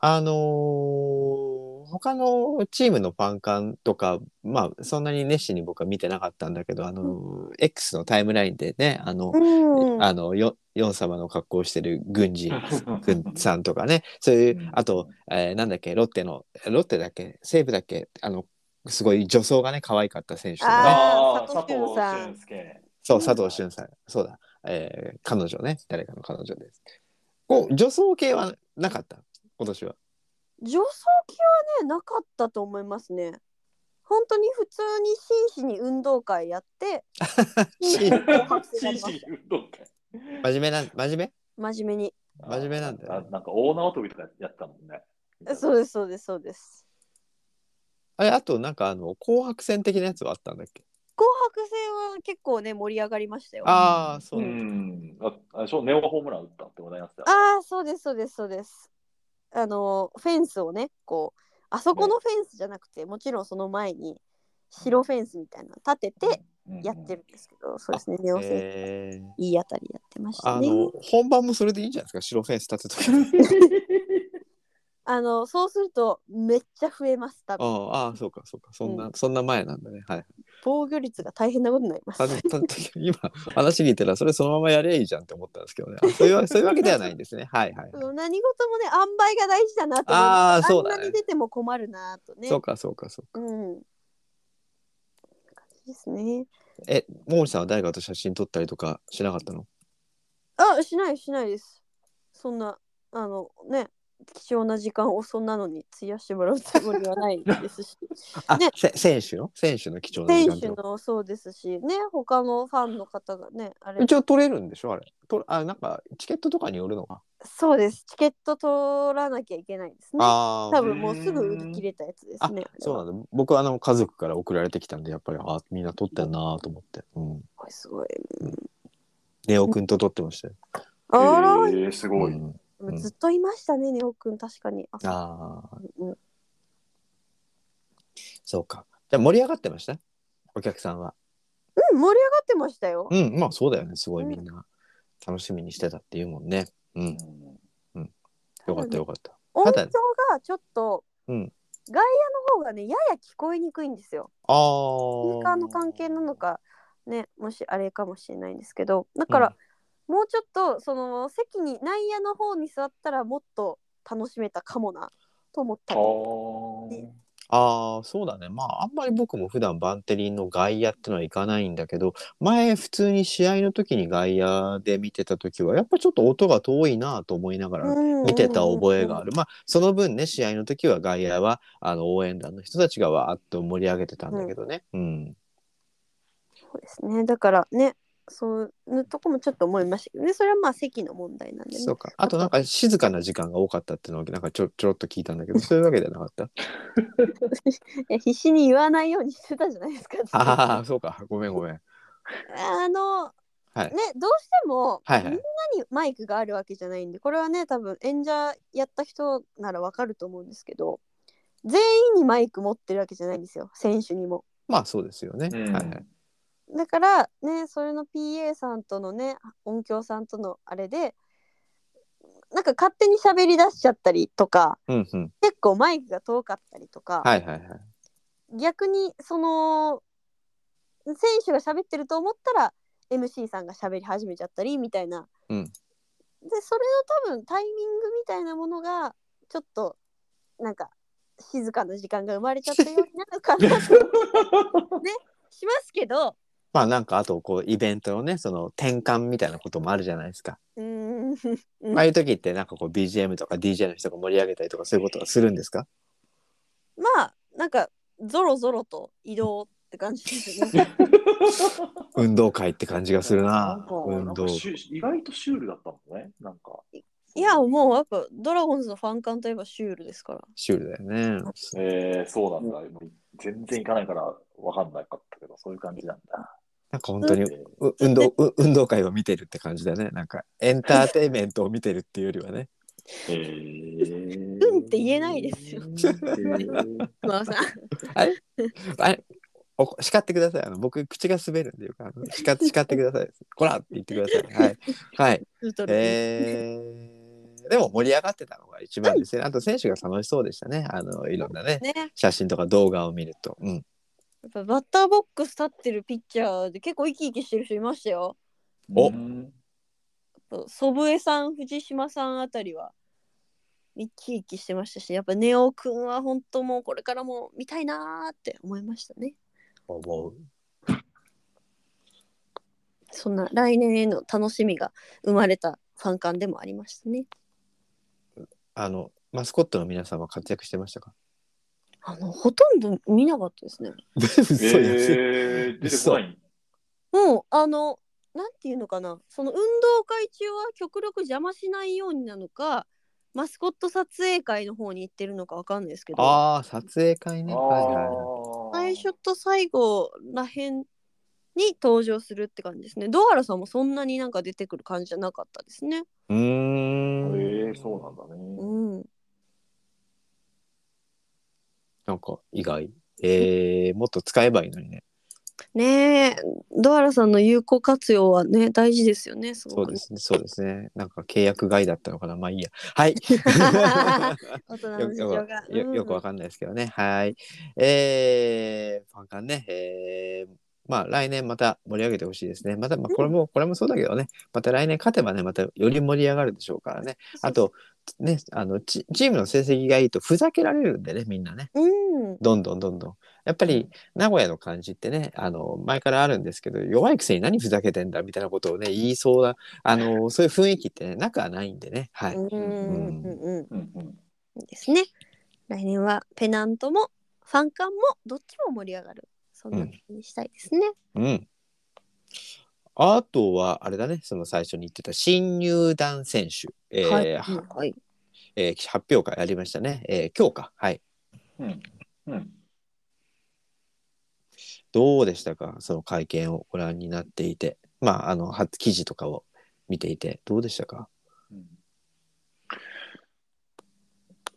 [SPEAKER 3] あのー他のチームのファン感とか、まあ、そんなに熱心に僕は見てなかったんだけど、あのー X のタイムラインでね、あの、
[SPEAKER 1] うん。
[SPEAKER 3] あの、よ、ヨン様の格好をしてる軍人軍さんとかね、そういううんあと、えーなんだっけ、ロッテの、ロッテだっけ、西武だっけ、あの、すごい女装がね、可愛かった選手とかね。
[SPEAKER 2] ああ、
[SPEAKER 1] 佐
[SPEAKER 2] 佐藤
[SPEAKER 1] 藤俊さん
[SPEAKER 2] 俊介。
[SPEAKER 3] そう、佐藤俊さん。そうだ。えー彼女ね。誰かの彼女です。こう、女装系はなかった？今年は。
[SPEAKER 1] 女装機はねなかったと思いますね。本当に普通に真摯に運動会やって (laughs)
[SPEAKER 3] 真
[SPEAKER 2] 摯に運動会
[SPEAKER 3] 真面目な、真面目？
[SPEAKER 1] 真面目に。
[SPEAKER 3] 真面目なんだよね
[SPEAKER 2] あなんか大縄跳びとかやってたもんね。
[SPEAKER 1] そうですそうですそうです。
[SPEAKER 3] あれ、あとなんかあの、紅白戦的なやつはあったんだっけ？
[SPEAKER 1] 紅白戦は結構ね盛り上がりましたよ。
[SPEAKER 3] ああ、そうう。
[SPEAKER 2] ん。あ、あれでしょ？ネオがホームラン打ったってことになってた。
[SPEAKER 1] ああそうですそうですそうです。あのフェンスをねこうあそこのフェンスじゃなくて、もちろんその前に白フェンスみたいなの立ててやってるんですけど、そうですねネオいいあたりやってましたね。
[SPEAKER 3] あの、本番もそれでいいんじゃないですか？白フェンス立てとか。(laughs)
[SPEAKER 1] あのそうするとめっちゃ増えます多分
[SPEAKER 3] ああ、そうか、そうか。そんな、
[SPEAKER 1] う
[SPEAKER 3] そんな前なんだね。はい。
[SPEAKER 1] 防御率が大変なことになります (laughs)
[SPEAKER 3] 今、話聞いたら、それそのままやればいいじゃんって思ったんですけどね。あそういうわ (laughs) そういうわけではないんですね。はいはい。
[SPEAKER 1] うん何事もね塩梅が大事だなと思い
[SPEAKER 3] あそうだね
[SPEAKER 1] んなに出ても困るなとね
[SPEAKER 3] そうか、そうか、そうか。
[SPEAKER 1] うん感じですね
[SPEAKER 3] え、モーリさんは誰かと写真撮ったりとかしなかったの
[SPEAKER 1] あしないしないですそんなあのね貴重な時間をそんなのに費やしてもらうつもりはないですし (laughs)
[SPEAKER 3] あ、
[SPEAKER 1] ね
[SPEAKER 3] せ選手の？選手の貴重な時
[SPEAKER 1] 選手
[SPEAKER 3] 間ってこと？
[SPEAKER 1] のそうですしね他のファンの方がねあれ
[SPEAKER 3] 一応取れるんでしょ？あれ。とあ、なんか、チケットとかによるのか？
[SPEAKER 1] そうですチケット取らなきゃいけないですね
[SPEAKER 3] あ
[SPEAKER 1] 多分もうすぐ売り切れたやつです
[SPEAKER 3] あ
[SPEAKER 1] ね。
[SPEAKER 3] そうなんだ。僕はあの家族から送られてきたんで、やっぱり、あ、みんな撮ってんなと思って。うん。
[SPEAKER 1] だすごい。
[SPEAKER 3] ネオくんと撮ってましたよ。
[SPEAKER 1] あら、
[SPEAKER 2] えー、すごい。
[SPEAKER 3] うんうん
[SPEAKER 1] ずっといましたね、ネオくん、確かに。あ
[SPEAKER 3] ああ、
[SPEAKER 1] うん
[SPEAKER 3] そうか。じゃあ盛り上がってました？お客さんは。
[SPEAKER 1] うん、盛り上がってましたよ。
[SPEAKER 3] うん、まあそうだよね。すごい
[SPEAKER 1] うん
[SPEAKER 3] みんな楽しみにしてたっていうもんね。うん、よかったよかった。
[SPEAKER 1] 音響がちょっと、
[SPEAKER 3] うん
[SPEAKER 1] 外野の方がね、やや聞こえにくいんですよ。
[SPEAKER 3] ああ。
[SPEAKER 1] スピーカーの関係なのか、ね、もしあれかもしれないんですけど、だから、もうちょっと、その席に、内野の方に座ったら、もっと楽しめたかもな、と思ったり。
[SPEAKER 2] あ
[SPEAKER 3] ああ、そうだね。まあ、あんまり僕も普段バンテリンの外野ってのは行かないんだけど、前普通に試合の時に外野で見てた時は、やっぱちょっと音が遠いなと思いながら見てた覚えがある。まあ、その分ね、試合の時は外野は、あの、応援団の人たちがわーっと盛り上げてたんだけどね。うん。
[SPEAKER 1] そうですね。だからね、そういうとこもちょっと思いましたけどね、それはまあ席の問題なんでね。
[SPEAKER 3] そうか。あとなんか静かな時間が多かったっていうのをなんかちょちょろっと聞いたんだけど、(laughs) そういうわけじゃなかった？(laughs)
[SPEAKER 1] いや必死に言わないようにしてたじゃないですか。
[SPEAKER 3] ああ、そうか。ごめんごめん。
[SPEAKER 1] あの、
[SPEAKER 3] はい
[SPEAKER 1] ね、どうしても、
[SPEAKER 3] はいはい
[SPEAKER 1] みんなにマイクがあるわけじゃないんで、これはね、多分演者やった人ならわかると思うんですけど、全員にマイク持ってるわけじゃないんですよ、選手にも。
[SPEAKER 3] まあそうですよね。
[SPEAKER 2] うん
[SPEAKER 3] はいはい。
[SPEAKER 1] だからね、それの PA さんとのね、音響さんとのあれで、なんか勝手に喋り出しちゃったりとか、
[SPEAKER 3] うんうん。
[SPEAKER 1] 結構マイクが遠かったりとか、
[SPEAKER 3] はいはいはい。
[SPEAKER 1] 逆にその選手が喋ってると思ったら MC さんが喋り始めちゃったりみたいな、
[SPEAKER 3] うん
[SPEAKER 1] でそれの多分タイミングみたいなものがちょっとなんか静かな時間が生まれちゃったようになるかなと (laughs) ねしますけど
[SPEAKER 3] まあなんかあとこうイベントのねその転換みたいなこともあるじゃないですか。
[SPEAKER 1] うーんうん
[SPEAKER 3] ああいう時ってなんかこう BGM とか DJ の人が盛り上げたりとかそういうことはするんですか？
[SPEAKER 1] まあなんかゾロゾロと移動って感じですよね。(laughs) (laughs)
[SPEAKER 3] 運動会って感じがするな。
[SPEAKER 2] んか
[SPEAKER 3] 運動
[SPEAKER 2] なんか。シュ意外とシュールだったもんね。なんか。
[SPEAKER 1] いやもうやっぱドラゴンズのファン感といえばシュールですから。
[SPEAKER 3] シュールだよね。
[SPEAKER 2] えー、そうなんだ。全然行かないからわかんなかったけど、そういう感じなんだ。
[SPEAKER 3] なんか本当に運動う運動会を見てるって感じだね。なんかエンターテインメントを見てるっていうよりはね。
[SPEAKER 2] えー、
[SPEAKER 1] うんって言えないですよ
[SPEAKER 2] えー
[SPEAKER 1] 熊尾さん。
[SPEAKER 3] あれ？あれ？お叱ってください。あの僕口が滑るんでよくあの叱って叱ってください。こらって言ってください。はい。はい。えー、でも盛り上がってたのが一番ですね。あと選手が楽しそうでしたね。あのいろんなね
[SPEAKER 1] ね、
[SPEAKER 3] 写真とか動画を見ると。うん。
[SPEAKER 1] やっぱバッターボックス立ってるピッチャーで結構生き生きしてる人いましたよ。
[SPEAKER 3] お
[SPEAKER 2] うん
[SPEAKER 1] 祖父江さん、藤島さんあたりは生き生きしてましたし、やっぱネオくんは本当もうこれからも見たいなーって思いましたね。
[SPEAKER 3] 思う。
[SPEAKER 1] そんな来年への楽しみが生まれたファン感でもありましたね。
[SPEAKER 3] あのマスコットの皆さんは活躍してましたか？
[SPEAKER 1] あのほとんど見なかったですね。(laughs)
[SPEAKER 3] 嘘や
[SPEAKER 2] えー、出てこない？
[SPEAKER 1] もうあのなんていうのかなその運動会中は極力邪魔しないようになのかマスコット撮影会の方に行ってるのかわかんないですけど
[SPEAKER 3] ああ撮影会ね。
[SPEAKER 2] あ
[SPEAKER 3] はいはい
[SPEAKER 1] 最初と最後らへんに登場するって感じですね。ドアラさんもそんなになんか出てくる感じじゃなかったですね。
[SPEAKER 3] うーん。
[SPEAKER 2] えー、そうなんだね。
[SPEAKER 1] うん。
[SPEAKER 3] なんか意外。えー、もっと使えばいいのにね。
[SPEAKER 1] ねえ、ドアラさんの有効活用はね、大事ですよね、すごくね。
[SPEAKER 3] そうですね。そうですね。なんか契約外だったのかな。まあいいや。はい。(laughs)
[SPEAKER 1] 大人
[SPEAKER 3] よ
[SPEAKER 1] の事情が。
[SPEAKER 3] よよくわ
[SPEAKER 1] ん
[SPEAKER 3] かんないですけどね。はい。えー、ファンカンね。えーまあ来年また盛り上げてほしいですね。また、まあ、これも、これもそうだけどね。また来年勝てばね、またより盛り上がるでしょうからね。あと、ね、あのチ、チームの成績がいいとふざけられるんでね、みんなね。
[SPEAKER 1] うん。
[SPEAKER 3] どんどんどんどん。やっぱり名古屋の感じってね、あの、前からあるんですけど、弱いくせに何ふざけてんだみたいなことをね、言いそうな、あの、そういう雰囲気ってね、なくはないんでね。はい。
[SPEAKER 1] うんうんうんうん。
[SPEAKER 2] うんうん
[SPEAKER 1] いいですね。来年はペナントもファンカンもどっちも盛り上がる。そんな風にしたいですね。
[SPEAKER 3] うん。あとは、あれだね、その最初に言ってた新入団選手、えー
[SPEAKER 1] はい。
[SPEAKER 3] は
[SPEAKER 1] はい。
[SPEAKER 3] えー発表会ありましたね。えー今日か。はい。
[SPEAKER 2] うんうん
[SPEAKER 3] どうでしたか？その会見をご覧になっていて。まあ、あの、初記事とかを見ていて、どうでしたか？
[SPEAKER 2] うん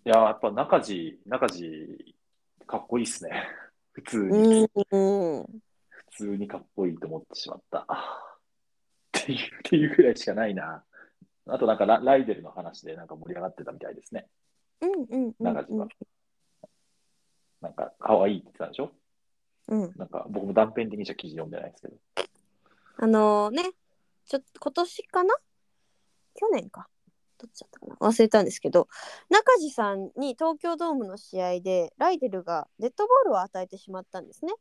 [SPEAKER 2] いや、やっぱ中地、中地、かっこいいっすね。普通に、普通にかっこいいと思ってしまった。っていう、っていうぐらいしかないな。あとなんかラライデルの話でなんか盛り上がってたみたいですね。
[SPEAKER 1] うんうんうん
[SPEAKER 2] 中地は。なんか可愛いって言ってたんでしょ？
[SPEAKER 1] うん
[SPEAKER 2] なんか僕も断片的にしか記事読んでないですけど。
[SPEAKER 1] あのねちょっと今年かな？去年かどっちだったかな？忘れたんですけど中地さんに東京ドームの試合でライデルがデッドボールを与えてしまったんですね。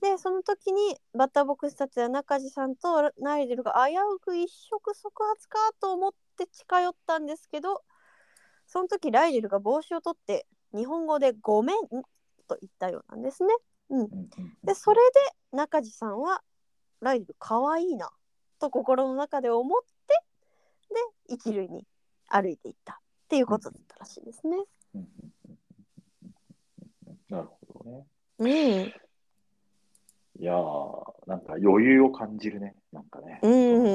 [SPEAKER 1] でその時にバッターボックス立つ中地さんとライデルが危うく一触即発かと思って近寄ったんですけどその時ライデルが帽子を取って日本語で「ごめん」と言ったようなんですね。うん、でそれで中地さんはライデルかわいいなと心の中で思ってで一塁に歩いていったっていうことだったらしいですね。
[SPEAKER 2] なるほどね。
[SPEAKER 1] うん
[SPEAKER 2] 余裕を感じるね。なんかね。
[SPEAKER 1] うんうん
[SPEAKER 2] ね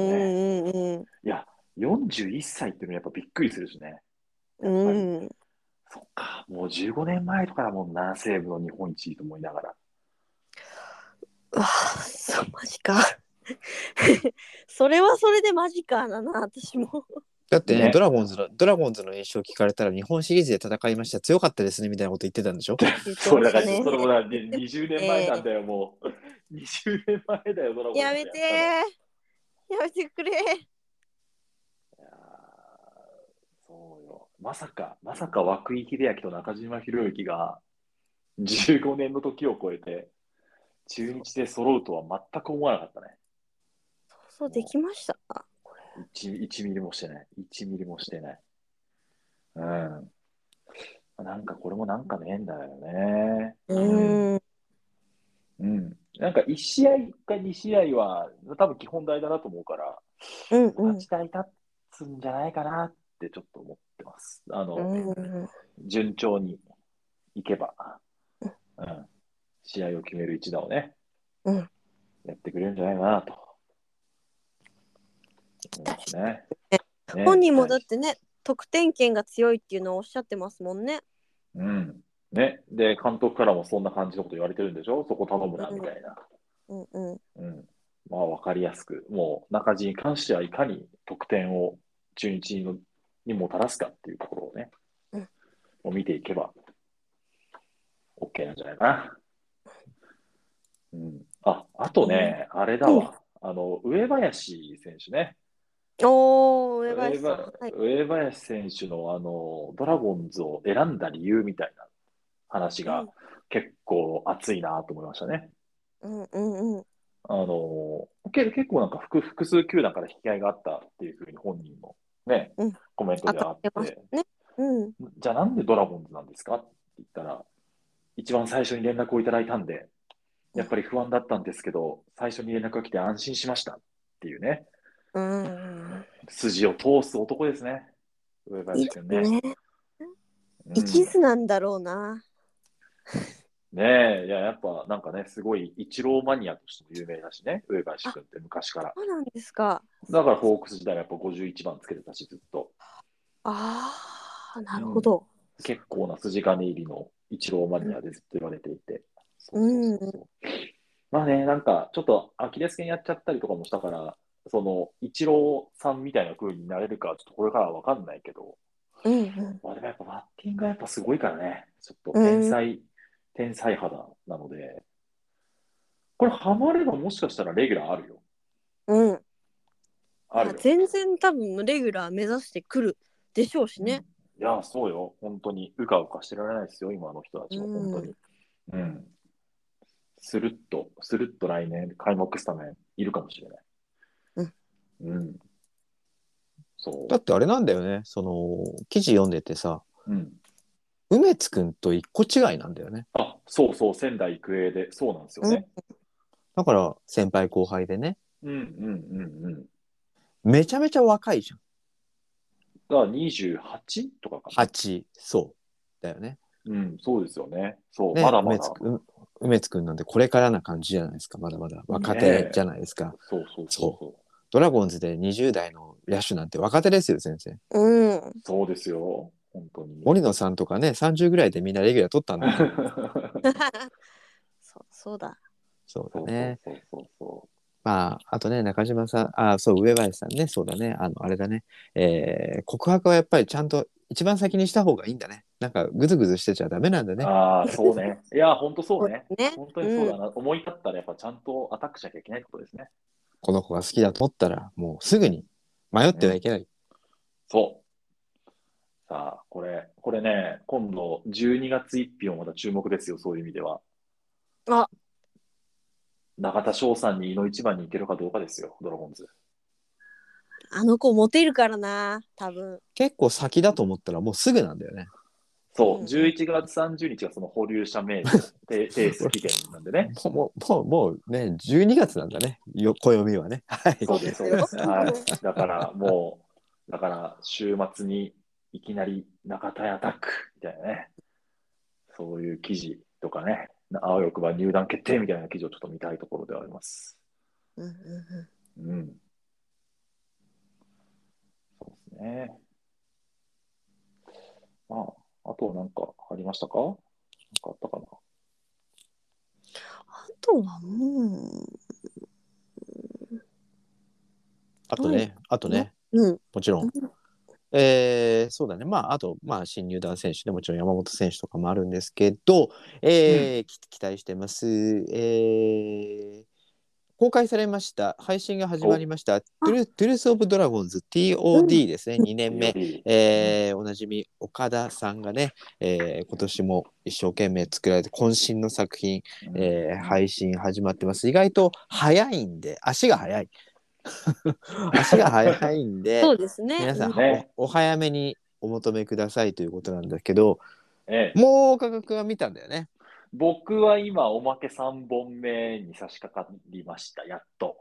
[SPEAKER 1] うんうん
[SPEAKER 2] いや、41歳っていうのはやっぱびっくりするしね。
[SPEAKER 1] うん
[SPEAKER 2] そっか、もう15年前とかだもんな、西武の日本一位と思いながら。
[SPEAKER 1] うわそうマジか (laughs) それはそれでマジかだな私も
[SPEAKER 3] だってね
[SPEAKER 2] ね
[SPEAKER 3] ドラゴンズのドラゴンズの印象聞かれたら日本シリーズで戦いました強かったですねみたいなこと言ってたんでしょ？(laughs)
[SPEAKER 2] それだから、それもだ、ね、20年前なんだよ、もう。20年前だよ、ドラゴンズ
[SPEAKER 1] やめてやめてくれ
[SPEAKER 2] いやーそうよ。まさか、まさか涌井秀明と中島博之が15年の時を超えて中日で揃うとは全く思わなかったね。
[SPEAKER 1] そうできました
[SPEAKER 2] ？1, 1ミリもしてない。1ミリもしてない。うん。なんかこれもなんかの縁だよね。
[SPEAKER 1] うん
[SPEAKER 2] うん。なんか1試合か2試合は多分基本大だなと思うから、
[SPEAKER 1] うんうん。
[SPEAKER 2] 8台立つんじゃないかなってちょっと思ってます。あの、
[SPEAKER 1] うん
[SPEAKER 2] 順調にいけば、うん、試合を決める一打をね、
[SPEAKER 1] うん。
[SPEAKER 2] やってくれるんじゃないかなと。ね。ね
[SPEAKER 1] 本人もだってね得点圏が強いっていうのをおっしゃってますもんね。
[SPEAKER 2] うん。ね。で、監督からもそんな感じのこと言われてるんでしょ？そこ頼むな、みたいな。
[SPEAKER 1] うんうん
[SPEAKER 2] うん。まあ、わかりやすく、もう、中地に関してはいかに得点を中日のにもたらすかっていうところをね、
[SPEAKER 1] うん
[SPEAKER 2] もう見ていけば、OK なんじゃないかな。うん。あ、あとね、あれだわ。あの、上林選手ね。
[SPEAKER 1] おー上林
[SPEAKER 2] 上林選手のあのドラゴンズを選んだ理由みたいな話が
[SPEAKER 1] うん
[SPEAKER 2] 結構熱いなと思いましたね。
[SPEAKER 1] うんうんうん。
[SPEAKER 2] あのけ結構なんか複複数球団から引き合いがあったっていうふうに本人もね、
[SPEAKER 1] うん
[SPEAKER 2] コメントであっ
[SPEAKER 1] てね。うん
[SPEAKER 2] じゃあなんでドラゴンズなんですかって言ったら、一番最初に連絡をいただいたんで、やっぱり不安だったんですけど、最初に連絡が来て安心しましたっていうね、
[SPEAKER 1] うんうん
[SPEAKER 2] 筋を通す男ですね。上林君ね。
[SPEAKER 1] ね。
[SPEAKER 2] うん
[SPEAKER 1] 一途なんだろうな。
[SPEAKER 2] ねえ、いや、やっぱなんかね、すごいイチローマニアとしても有名だしね、上林君って昔から。
[SPEAKER 1] そうなんですか。
[SPEAKER 2] だからホークス時代はやっぱ51番つけてたし、ずっと。
[SPEAKER 1] ああ、なるほど。
[SPEAKER 2] 結構な筋金入りのイチローマニアでずっと言われていて。そうそうそうそうまあね、なんかちょっとアキレス腱やっちゃったりとかもしたから、そのイチローさんみたいな風になれるか、ちょっとこれからは分かんないけど、
[SPEAKER 1] うんうん。
[SPEAKER 2] まあでもやっぱバッティングがやっぱすごいからね、ちょっと
[SPEAKER 1] うん
[SPEAKER 2] 天才、肌なので、これハマればもしかしたらレギュラーあるよ。
[SPEAKER 1] うん。
[SPEAKER 2] あるよ。
[SPEAKER 1] 全然多分レギュラー目指してくるでしょうしね。
[SPEAKER 2] いや、そうよ。本当に、うかうかしてられないですよ、今の人たちは、
[SPEAKER 1] うん
[SPEAKER 2] 本当に。うん。スルッと、スルッと来年、開幕スタメンいるかもしれない。
[SPEAKER 1] うん。
[SPEAKER 2] うん。そう。
[SPEAKER 3] だってあれなんだよねその記事読んでてさ
[SPEAKER 2] うん。
[SPEAKER 3] 梅津くんと一個違いなんだよね
[SPEAKER 2] あ、そうそう、仙台育英で、そうなんですよね。
[SPEAKER 3] だから先輩後輩でね
[SPEAKER 2] うん、うん、うん、うん。
[SPEAKER 3] めちゃめちゃ若いじゃん
[SPEAKER 2] だから28とかかな。
[SPEAKER 3] 8そうだよね
[SPEAKER 2] うん、そうですよね。そう、
[SPEAKER 3] ね
[SPEAKER 2] まだまだ。
[SPEAKER 3] 梅津くん梅津くんなんてこれからな感じじゃないですかまだまだ若手じゃないですか、
[SPEAKER 2] そうそうそうそう。
[SPEAKER 3] ドラゴンズで20代の野手なんて若手ですよ先生
[SPEAKER 1] うん。
[SPEAKER 2] そうですよ。本当に。
[SPEAKER 3] 森野さんとかね、30ぐらいでみんなレギュラー取ったんだよ。(laughs)
[SPEAKER 1] そうそうだ。
[SPEAKER 3] そう
[SPEAKER 2] そう
[SPEAKER 3] だね。
[SPEAKER 2] そうそうそ
[SPEAKER 3] まあ、あとね、中島さん、あ、そう、上林さんね、そうだね。あの、あれだね。えー告白はやっぱりちゃんと一番先にした方がいいんだね。なんか、ぐずぐずしてちゃダメなんだ
[SPEAKER 2] う。
[SPEAKER 3] ね。
[SPEAKER 2] ああ、そうね。いや、本当そうね。
[SPEAKER 1] ね
[SPEAKER 2] 本当にそうだな。思い立ったらやっぱちゃんとアタックしなきゃいけないってことですね。
[SPEAKER 3] この子が好きだと思ったら、もうすぐに迷ってはいけない。
[SPEAKER 2] そう。さあ、これ、これね、今度12月1日もまた注目ですよ、そういう意味では。
[SPEAKER 1] あ
[SPEAKER 2] 中田翔さんに井の一番に行けるかどうかですよ、ドラゴンズ。
[SPEAKER 1] あの子モテるからな、多分。
[SPEAKER 3] 結構先だと思ったらもうすぐなんだよね。
[SPEAKER 2] そうう、
[SPEAKER 1] ん
[SPEAKER 2] 11月30日がその保留者名義提 (laughs) 提出期限なんでね。
[SPEAKER 3] もう、もう、もうね、12月なんだね。よ、暦はね。はい。
[SPEAKER 2] そうです、そうです。はい。だからもう、だから週末にいきなり中田アタックみたいなね。そういう記事とかね、青欲ば入団決定みたいな記事をちょっと見たいところではあります。
[SPEAKER 1] うんうんうん
[SPEAKER 2] うん。そうですね。まあ、あとなんかありましたか？なんかあったかな？
[SPEAKER 1] あとはも
[SPEAKER 3] あとね、あとね、
[SPEAKER 1] う、うん。
[SPEAKER 3] もちろん。えーそうだね。まあ、あと、まあ、新入団選手でもちろん山本選手とかもあるんですけど、えーき期待してます。えー公開されました。配信が始まりました。トゥルトゥルース・オブ・ドラゴンズ TOD ですね。2年目。えーおなじみ岡田さんがね、えー今年も一生懸命作られて渾身の作品、えー配信始まってます。意外と早いんで、足が早い。足が早いんで、
[SPEAKER 1] そうですね。
[SPEAKER 3] 皆さん、
[SPEAKER 2] ね
[SPEAKER 3] おお早めにお求めくださいということなんだけど、
[SPEAKER 2] ええ、
[SPEAKER 3] もう価格は見たんだよね。
[SPEAKER 2] 僕は今、おまけ3本目に差し掛かりました、やっと。はい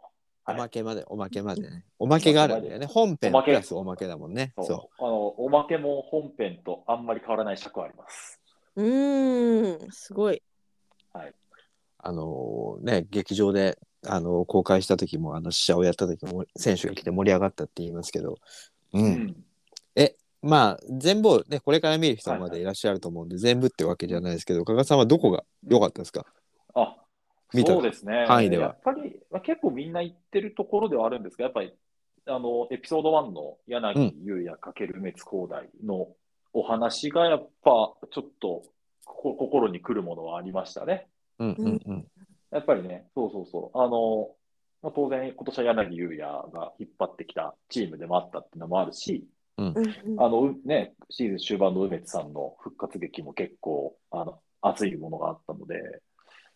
[SPEAKER 3] おまけまで、おまけまでね。おまけがあるんだよね。本編
[SPEAKER 2] おまけ
[SPEAKER 3] プラスおまけだもんね。
[SPEAKER 2] そう
[SPEAKER 3] そ
[SPEAKER 2] あのおまけも本編とあんまり変わらない尺はあります。
[SPEAKER 1] うーん、すごい。
[SPEAKER 3] う。あのーね、劇場で、あのー公開した時も、あの、試写をやった時も、選手が来て盛り上がったって言いますけど、う。
[SPEAKER 2] うん
[SPEAKER 3] まあ、全部をね、これから見る人までいらっしゃると思うんで、全部ってわけじゃないですけど、加賀さんはどこが良かったですか？
[SPEAKER 2] あ
[SPEAKER 3] 見た
[SPEAKER 2] そうですね。
[SPEAKER 3] 範囲では
[SPEAKER 2] やっぱり、まあ、結構みんな言ってるところではあるんですが、やっぱりあのエピソード1の柳優也×梅津光大のお話がやっぱちょっとこ心に来るものはありましたね。
[SPEAKER 3] うんうんうん。
[SPEAKER 2] やっぱりね、そうそうそう。あの、まあ、当然今年は柳優也が引っ張ってきたチームでもあったっていうのもあるし、
[SPEAKER 1] うんうん
[SPEAKER 2] あの、うね、シーズン終盤の梅津さんの復活劇も結構、あの、熱いものがあったので、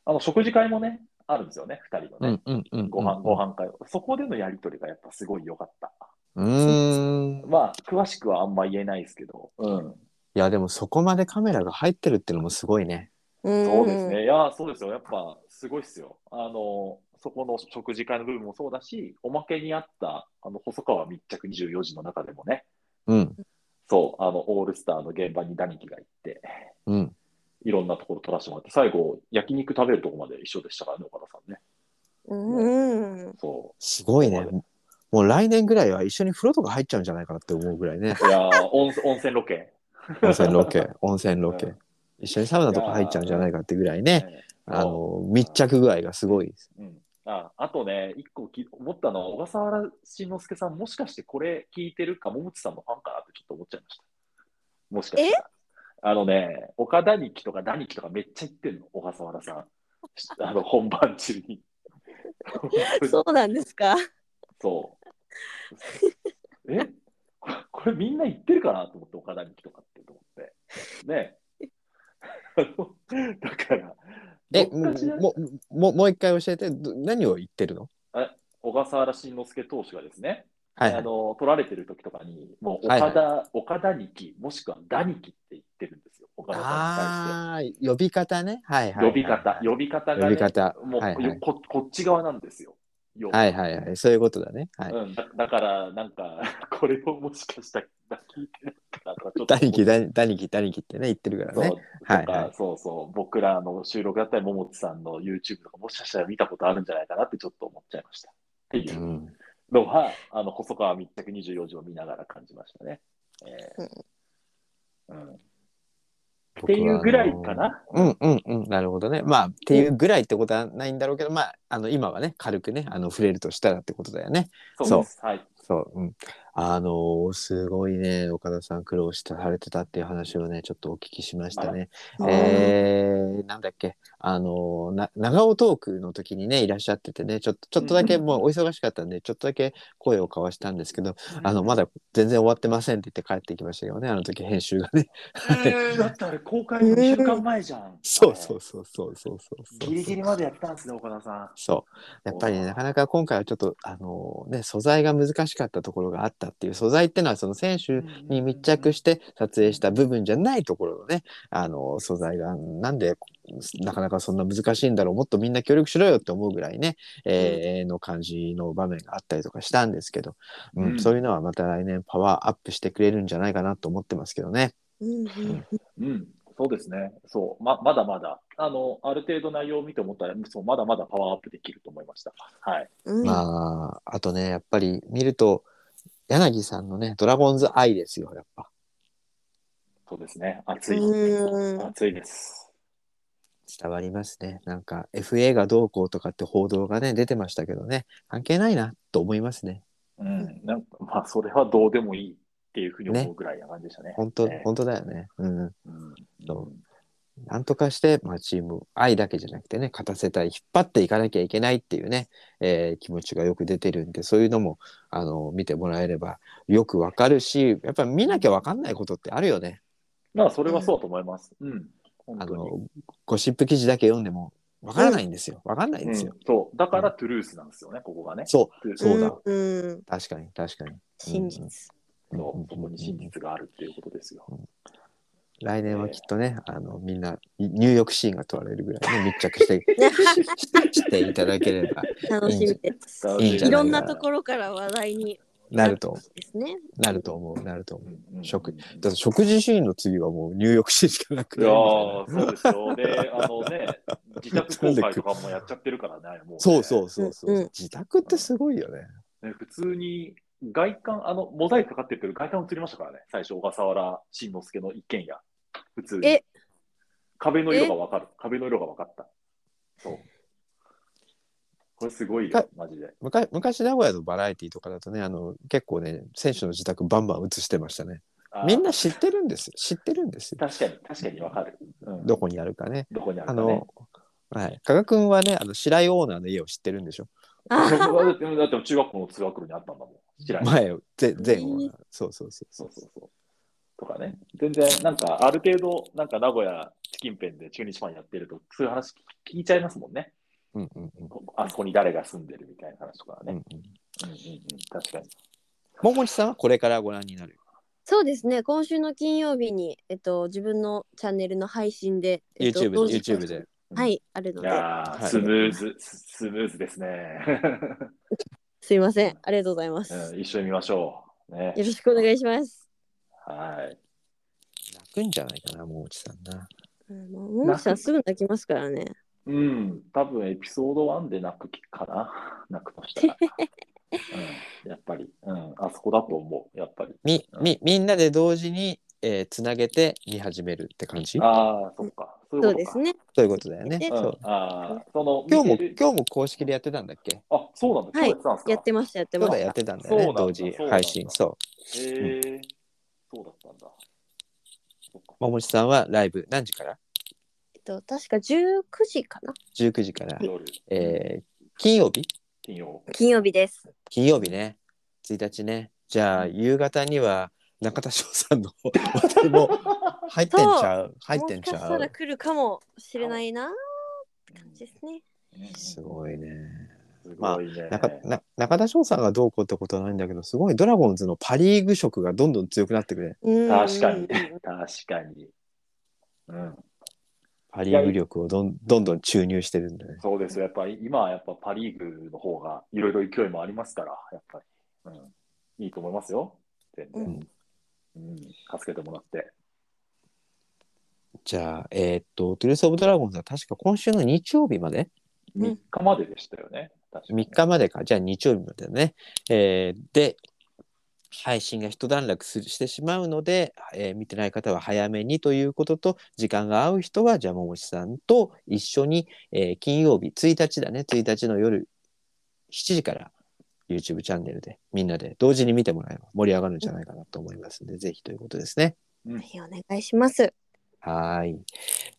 [SPEAKER 2] あの、食事会もね、あるんですよね、二人の
[SPEAKER 3] う
[SPEAKER 2] ね。
[SPEAKER 3] んうんうん。
[SPEAKER 2] ご飯、ご飯会。そこでのやりとりがやっぱすごい良かった。
[SPEAKER 3] うーん。
[SPEAKER 2] まあ、詳しくはあんま言えないですけど、うん。
[SPEAKER 3] いや、でもそこまでカメラが入ってるっていうのもすごいね。
[SPEAKER 1] うん
[SPEAKER 2] そうですね。いや、そうですよ。やっぱ、すごいっすよ。あの、そこの食事会の部分もそうだし、おまけにあった、あの、細川密着24時の中でもね、
[SPEAKER 3] うん。
[SPEAKER 2] そう、あの、オールスターの現場にダニキが行って、
[SPEAKER 3] うん。
[SPEAKER 2] いろんなところ撮らせてもらって、最後、焼肉食べるとこまで一緒でしたからね、岡田さんね。
[SPEAKER 1] うん。
[SPEAKER 2] そ
[SPEAKER 3] すごいね。もう来年ぐらいは一緒に風呂とか入っちゃうんじゃないかなって思うぐらいね。
[SPEAKER 2] う。いやー温温泉ロケ。
[SPEAKER 3] 温泉ロケ、温泉ロケ
[SPEAKER 2] うん。
[SPEAKER 3] 一緒にサウナとか入っちゃうんじゃないかってぐらいね。
[SPEAKER 2] ね
[SPEAKER 3] あの、密着具合がすごいです。
[SPEAKER 2] うん、ああとね、一個き思ったのは、小笠原慎之介さん、もしかしてこれ聞いてるか、桃地さんのファンかなってちょっと思っちゃいました。もしかしたら。あのね、岡田日記とかダニキとかめっちゃ言ってんの、小笠原さん。(laughs) あの本番中に。(laughs)
[SPEAKER 1] そうなんですか？
[SPEAKER 2] そう。え？これみんな言ってるかなと思って、岡田日記とかってと思って。ねだから、
[SPEAKER 3] え、ももももう一回教えて、ど何を言ってるの？
[SPEAKER 2] 小笠原慎之介投手がですね、
[SPEAKER 3] はい
[SPEAKER 2] あの取られてる時とかに、もう
[SPEAKER 3] はい
[SPEAKER 2] 岡田、岡田にき、もしくはダニキって言ってるんですよ、岡田さん
[SPEAKER 3] ああー、呼び方ね。はい
[SPEAKER 2] に
[SPEAKER 3] はいはい。
[SPEAKER 2] 対して。呼び方、呼び方が、ね、
[SPEAKER 3] 呼び方
[SPEAKER 2] もう、
[SPEAKER 3] はいはい
[SPEAKER 2] よここっち側なんですよ。要
[SPEAKER 3] はいはいはい。そういうことだね。はい。
[SPEAKER 2] うん、だだから、なんか、(laughs) これをもしかしたら聞いてないかなとか、ちょっと
[SPEAKER 3] ダニキ、ダニダニキ、ダニキってね、言ってるから
[SPEAKER 2] そう
[SPEAKER 3] ね。はい
[SPEAKER 2] とか
[SPEAKER 3] はい
[SPEAKER 2] そうそう、僕らの収録だったり、桃地さんの YouTube とか、もしかしたら見たことあるんじゃないかなってちょっと思っちゃいました。っていううんのは、あの細川密着24時を見ながら感じましたね。えーうん。っていうぐらいかな。
[SPEAKER 3] うんうんうんなるほどねまあっていうぐらいってことはないんだろうけどまああの今はね軽くねあの触れるとしたらってことだよね
[SPEAKER 2] そうです。はい。
[SPEAKER 3] そう、うん、あのーすごいね岡田さん苦労してされてたっていう話をねちょっとお聞きしましたね。えー、なんだっけあのーな長尾トークの時にねいらっしゃっててねちょっとちょっとだけ
[SPEAKER 2] うん
[SPEAKER 3] もうお忙しかったんでちょっとだけ声を交わしたんですけどあのまだ全然終わってませんって言って帰ってきましたけどねあの時編集がね。(laughs)
[SPEAKER 2] だってあれ公開の2週間前じゃん。
[SPEAKER 3] そうそうそうそうそうそうそう。
[SPEAKER 2] ギリギリまでやったんですね、岡田さん。
[SPEAKER 3] そうやっぱりねなかなか今回はちょっとあのね素材が難しかったところがあったっていう素材っていうのはその選手に密着して撮影した部分じゃないところのねあの素材がなんでなかなかそんな難しいんだろうもっとみんな協力しろよって思うぐらいね、えーの感じの場面があったりとかしたんですけど、うん
[SPEAKER 2] うん
[SPEAKER 3] そういうのはまた来年パワーアップしてくれるんじゃないかなと思ってますけどね。
[SPEAKER 1] うんうん
[SPEAKER 2] うん、そうですね。そう、ま、まだまだ、あの、ある程度内容を見て思ったら、そう、まだまだパワーアップできると思いました。はい。
[SPEAKER 1] うん
[SPEAKER 3] まああとねやっぱり見ると柳さんのねドラゴンズ愛ですよやっぱ。
[SPEAKER 2] そうですね。熱い。
[SPEAKER 1] うん
[SPEAKER 2] 熱いです。
[SPEAKER 3] 伝わりますね。なんか FA がどうこうとかって報道がね出てましたけどね関係ないなと思いますね。
[SPEAKER 2] うん。なんか、まあ、それはどうでもいいっていうふうに思うぐらいな感じでしたね。
[SPEAKER 3] 本当、
[SPEAKER 2] ね
[SPEAKER 3] 本当だよね。うん。
[SPEAKER 2] うん。
[SPEAKER 3] そうなんとかして、まあ、チーム愛だけじゃなくてね勝たせたい引っ張っていかなきゃいけないっていうね、えー気持ちがよく出てるんでそういうのもあの見てもらえればよくわかるしやっぱり見なきゃわかんないことってあるよね。
[SPEAKER 2] まあ、それはそうだと思います。うん。本当に。
[SPEAKER 3] あのゴシップ記事だけ読んでもわからないんですよ。わかんないんですよ。
[SPEAKER 2] うん、そう。だから、トゥルースなんですよね、ここがね。
[SPEAKER 3] そうそうだ
[SPEAKER 1] うん
[SPEAKER 3] 確かに確かに。
[SPEAKER 1] 真実。
[SPEAKER 2] そうそこに真実があるっていうことですよ。
[SPEAKER 3] 来年はきっとね、あのみんな入浴シーンが問われるぐらいね密着して (laughs) していただければ
[SPEAKER 1] 楽しみです。
[SPEAKER 3] いいんじゃない
[SPEAKER 1] いろんなところから話題に
[SPEAKER 3] なると
[SPEAKER 1] ですね。
[SPEAKER 3] なると思うなると思う。食だって食事シーンの次はもう入浴シーンしかなく
[SPEAKER 2] いや
[SPEAKER 3] なる
[SPEAKER 2] ーそうですよ。で、あのね、自宅公開とかもやっちゃってるからね、もうね、
[SPEAKER 3] そうそうそうそう、
[SPEAKER 1] うんうん
[SPEAKER 3] 自宅ってすごいよね。
[SPEAKER 2] ね普通に外観、あの、モザイクかかってるけど、外観映りましたからね、最初、小笠原慎之介の一軒家。普通に。
[SPEAKER 1] え？
[SPEAKER 2] 壁の色がわかる。壁の色が分かった。そう。これすごいよ、マジで。
[SPEAKER 3] 昔昔名古屋のバラエティとかだとねあの結構ね選手の自宅バンバン映してましたね。
[SPEAKER 2] あー
[SPEAKER 3] みんな知ってるんですよ知ってるんですよ。
[SPEAKER 2] 確かに、確かに分かる。うん、
[SPEAKER 3] どこにあるかね。
[SPEAKER 2] どこにある
[SPEAKER 3] あ
[SPEAKER 2] かね
[SPEAKER 3] の。はい加賀君はねあの白井オーナーの家を知ってるんでしょ。
[SPEAKER 2] だってだって中学校の通学路にあったんだもん。知らない。
[SPEAKER 3] 前前前オーナーそうそうそうそ
[SPEAKER 2] そううそうそう。とかね。全然、なんか、ある程度、なんか名古屋近辺で中日ファンやってると、そういう話聞いちゃいますもんね。
[SPEAKER 3] うんうんうん
[SPEAKER 2] こあそこに誰が住んでるみたいな話とかね。
[SPEAKER 3] うんうん。
[SPEAKER 2] うん確かに。
[SPEAKER 3] 桃地さんはこれからご覧になる？
[SPEAKER 1] そうですね。今週の金曜日に、えっと、自分のチャンネルの配信で、えっと
[SPEAKER 3] YouTube YouTube で。
[SPEAKER 1] はい、あるの
[SPEAKER 2] い
[SPEAKER 1] で、
[SPEAKER 3] はい
[SPEAKER 2] スムーズ、ススムーズですね、(laughs)
[SPEAKER 1] すいません。ありがとうございます。
[SPEAKER 2] うん。一緒に見ましょう。ね。
[SPEAKER 1] よろしくお願いします。
[SPEAKER 2] はい。
[SPEAKER 3] 泣くんじゃないかな桃地さんな。
[SPEAKER 1] うんもう、ももちさんすぐ泣きますからね。
[SPEAKER 2] うん、多分エピソード1で泣く気かな。(laughs) 泣くとしたら。(laughs) うん、やっぱり、うん、あそこだと思う、やっぱり。
[SPEAKER 3] みみみんなで同時に、えー、つなげて見始めるって感じ？
[SPEAKER 2] ああ、そっか。そういう
[SPEAKER 1] ですね。
[SPEAKER 3] そういうことだよね。
[SPEAKER 2] ああ、その、
[SPEAKER 3] 今日も今日も公式でやってたんだっけ？
[SPEAKER 2] あ、そうなんだ。今日やってたんですか？
[SPEAKER 1] やってました、やってました。
[SPEAKER 3] そうだやってたんだよね同時配信。そ
[SPEAKER 2] へえ、そうだったんだ。
[SPEAKER 3] 桃地さんはライブ何時から？
[SPEAKER 1] と、確か19時かな
[SPEAKER 3] ?19 時から、
[SPEAKER 2] 夜、
[SPEAKER 3] えー、金曜日？
[SPEAKER 2] 金曜。
[SPEAKER 1] 金曜日です。
[SPEAKER 3] 金曜日ね。1日ね。じゃあ夕方には中田翔さんの話題も入ってんちゃう？(laughs) 入ってん
[SPEAKER 1] もしかし
[SPEAKER 3] ちゃう
[SPEAKER 1] たら来るかもしれないなって感じですね。
[SPEAKER 3] すごいね。
[SPEAKER 2] すごいね。
[SPEAKER 3] 中な中田翔さんがどうこうってことはないんだけどすごいドラゴンズのパ・リーグ色がどんどん強くなってくれ
[SPEAKER 1] うん。
[SPEAKER 2] 確かに、確かに。うん、
[SPEAKER 3] パ・リーグ力をどんどんどん注入してるんだね
[SPEAKER 2] そうですよ。やっぱり今はやっぱパ・リーグの方がいろいろ勢いもありますから、やっぱり。うん、いいと思いますよ。全然。
[SPEAKER 3] うん
[SPEAKER 2] うん、助けてもらって。
[SPEAKER 3] じゃあえーっとトゥルース・オブ・ドラゴンズは確か今週の日曜日まで？
[SPEAKER 1] うん
[SPEAKER 2] 3日まででしたよね。確かに
[SPEAKER 3] 3日までかじゃあ日曜日までだね、えーで配信が一段落するしてしまうので、えー見てない方は早めにということと時間が合う人はじゃあももちさんと一緒に、えー金曜日1日だね1日の夜7時から YouTube チャンネルでみんなで同時に見てもらえば盛り上がるんじゃないかなと思いますので、ぜひということですね。
[SPEAKER 1] はい、お願いします。
[SPEAKER 3] はーい。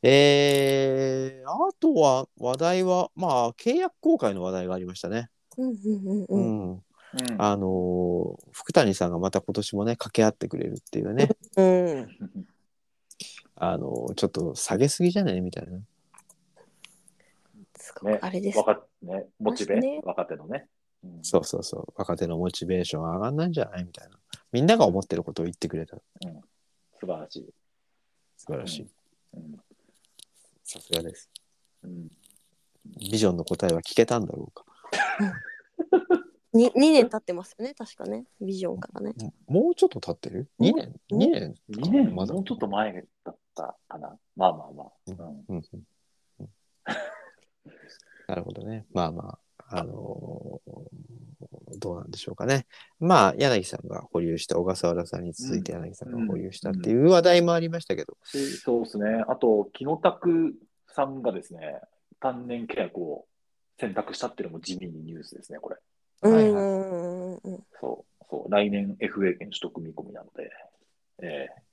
[SPEAKER 3] えー、あとは話題は、まあ、契約公開の話題がありましたね。
[SPEAKER 1] うんうんうん
[SPEAKER 3] う
[SPEAKER 1] うん。
[SPEAKER 3] ん。
[SPEAKER 2] うん
[SPEAKER 3] あのー福谷さんがまた今年もね、掛け合ってくれるっていうね、
[SPEAKER 1] うん。
[SPEAKER 3] あのーちょっと下げすぎじゃないみたいな。
[SPEAKER 1] あれです。
[SPEAKER 2] 若ね、モチベ、
[SPEAKER 1] ね
[SPEAKER 2] 若手のね。うん
[SPEAKER 3] そうそうそう。若手のモチベーション上がんないんじゃないみたいな。みんなが思ってることを言ってくれた。
[SPEAKER 2] 素晴らしい。
[SPEAKER 3] 素晴らしい。
[SPEAKER 2] うん
[SPEAKER 3] さすがです。
[SPEAKER 2] うん
[SPEAKER 3] ビジョンの答えは聞けたんだろうか。(laughs)
[SPEAKER 1] に2年経ってますよね、確かね。ビジョンからね。
[SPEAKER 3] もうちょっと経ってる ?2 年？
[SPEAKER 1] うん
[SPEAKER 3] ?2 年
[SPEAKER 2] ？2年、
[SPEAKER 3] まだ
[SPEAKER 2] もうちょっと前だったかな。まあまあまあ。うん
[SPEAKER 3] うんうんうん (laughs) なるほどね。まあまあ、あのーどうなんでしょうかね。まあ、柳さんが保有した、小笠原さんに続いて柳さんが保有したっていう話題もありましたけど、
[SPEAKER 2] しそうですね。あと、木野拓さんがですね、単年契約を選択したっていうのも地味にニュースですね、これ。
[SPEAKER 1] うん
[SPEAKER 3] はい。
[SPEAKER 2] そう、そう、来年 FA 権取得見込みなので、えー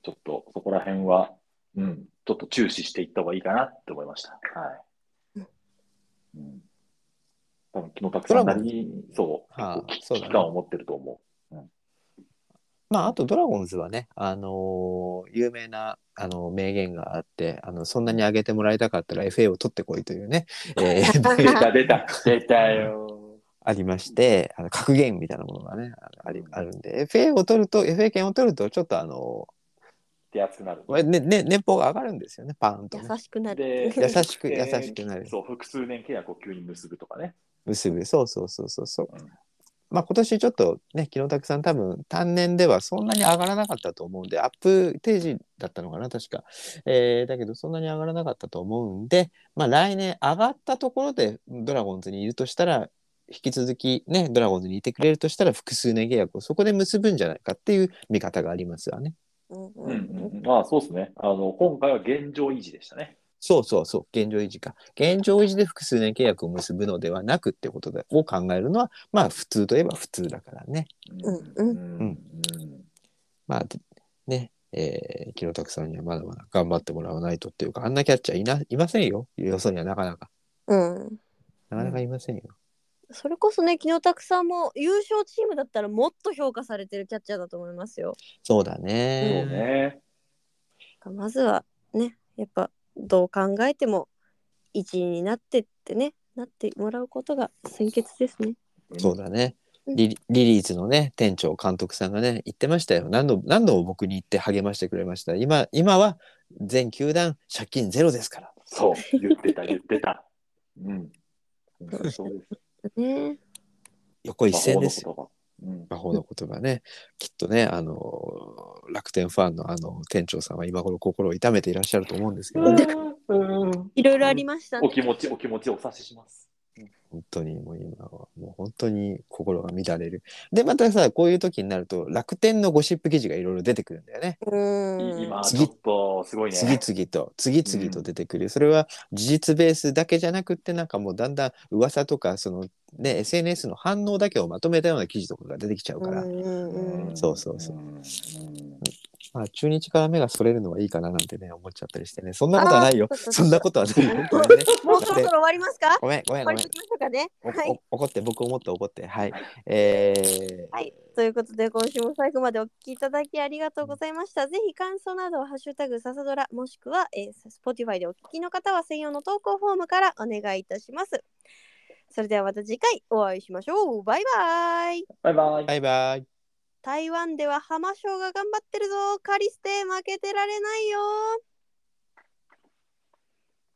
[SPEAKER 2] ちょっとそこら辺は、うん、ちょっと注視していった方がいいかなって思いました。はい。うん。多分、木野拓さんなりに、そう、
[SPEAKER 3] はあ
[SPEAKER 2] 危機感を持ってると思
[SPEAKER 3] まあ、あとドラゴンズはね、あのー有名な、あの名言があって、あの、そんなに上げてもらいたかったら FA を取ってこいというね、えー
[SPEAKER 2] う。出た、出た、出たよ。
[SPEAKER 3] ありまして、あの格言みたいなものがね、あありあるんで、FA を取ると、FA 権を取ると、ちょっとあの
[SPEAKER 2] 手厚くなる。
[SPEAKER 3] ーねね、年俸が上がるんですよね、パーンと、ね。
[SPEAKER 1] 優しくなる。
[SPEAKER 2] で
[SPEAKER 3] 優しく、優
[SPEAKER 2] えー
[SPEAKER 3] しくなる。
[SPEAKER 2] そう、複数年契約を急に結ぶとかね。
[SPEAKER 3] 結ぶ。そうそうそうそうそう。
[SPEAKER 2] うん
[SPEAKER 3] まあ今年ちょっとね、木野拓さん多分単年ではそんなに上がらなかったと思うんで、アップ定時だったのかな、確か。えーだけどそんなに上がらなかったと思うんで、まあ来年上がったところでドラゴンズにいるとしたら、引き続きね、ドラゴンズにいてくれるとしたら複数年契約をそこで結ぶんじゃないかっていう見方がありますわね。
[SPEAKER 1] うんう
[SPEAKER 2] うんん
[SPEAKER 1] うん
[SPEAKER 2] うん。まあ、そうですね。あの、今回は現状維持でしたね。
[SPEAKER 3] そうそうそう、現状維持か。現状維持で複数年契約を結ぶのではなくってことでを考えるのは、まあ普通といえば普通だからね。
[SPEAKER 1] うんうん
[SPEAKER 2] うん
[SPEAKER 3] まあでね、えー、木野拓さんにはまだまだ頑張ってもらわないとっていうか、あんなキャッチャーいないませんよ。よそにはなかなか。
[SPEAKER 1] うん。
[SPEAKER 3] なかなかいませんよ。
[SPEAKER 1] それこそね、木野拓さんも優勝チームだったらもっと評価されてるキャッチャーだと思いますよ。
[SPEAKER 3] そうだ
[SPEAKER 2] そう
[SPEAKER 3] ね。
[SPEAKER 2] ね。
[SPEAKER 1] まずはね、やっぱどう考えても一位になってってね、なってもらうことが先決ですね。
[SPEAKER 3] そうだね。
[SPEAKER 1] うん
[SPEAKER 3] リリリーズのね、店長、監督さんがね、言ってましたよ。何度何度も僕に言って励ましてくれました。今、今は全球団借金ゼロですから。
[SPEAKER 2] そう、言ってた、言ってた。うん。う (laughs) んそうです。
[SPEAKER 1] ね。
[SPEAKER 3] 横一線ですよ。
[SPEAKER 2] 魔法の言葉。
[SPEAKER 3] 魔法の言葉ね。(laughs) きっとね、あの、楽天ファンのあの、店長さんは今頃心を痛めていらっしゃると思うんですけど、ね、
[SPEAKER 1] いろいろありましたね。
[SPEAKER 2] お気持ち、お気持ちお察しします。
[SPEAKER 3] 本当にもう今はもう本当に心が乱れる。でまたさこういう時になると楽天のゴシップ記事がいろいろ出てくるんだよね。
[SPEAKER 1] うん。
[SPEAKER 2] 今、ち
[SPEAKER 3] 次
[SPEAKER 2] ょっと、すごいね。
[SPEAKER 3] 次々と次々と出てくる、それは事実ベースだけじゃなくってなんかもうだんだん噂とかそのね SNS の反応だけをまとめたような記事とかが出てきちゃうから、
[SPEAKER 1] うんうんうん
[SPEAKER 3] そうそうそう
[SPEAKER 2] うん。
[SPEAKER 3] まあ中日から目がそれるのはいいかななんてね思っちゃったりしてねそんなことはないよそんなことはないよ本当にね
[SPEAKER 1] もうそろそろ終わりますか？
[SPEAKER 3] ごめんごめんごめん
[SPEAKER 1] 終わりましょうかね。
[SPEAKER 3] お
[SPEAKER 1] はい。
[SPEAKER 3] お怒って僕思って怒ってはいえー
[SPEAKER 1] はい。ということで、今週も最後までお聞きいただきありがとうございました。ぜひ感想などは、ハッシュタグササドラ、もしくは、えー、Spotify でお聞きの方は専用の投稿フォームからお願いいたします。それではまた次回お会いしましょう。バイバイ。
[SPEAKER 2] バイバイ。
[SPEAKER 3] バイバイ
[SPEAKER 1] 台湾では浜省が頑張ってるぞ。カリステ負けてられないよ。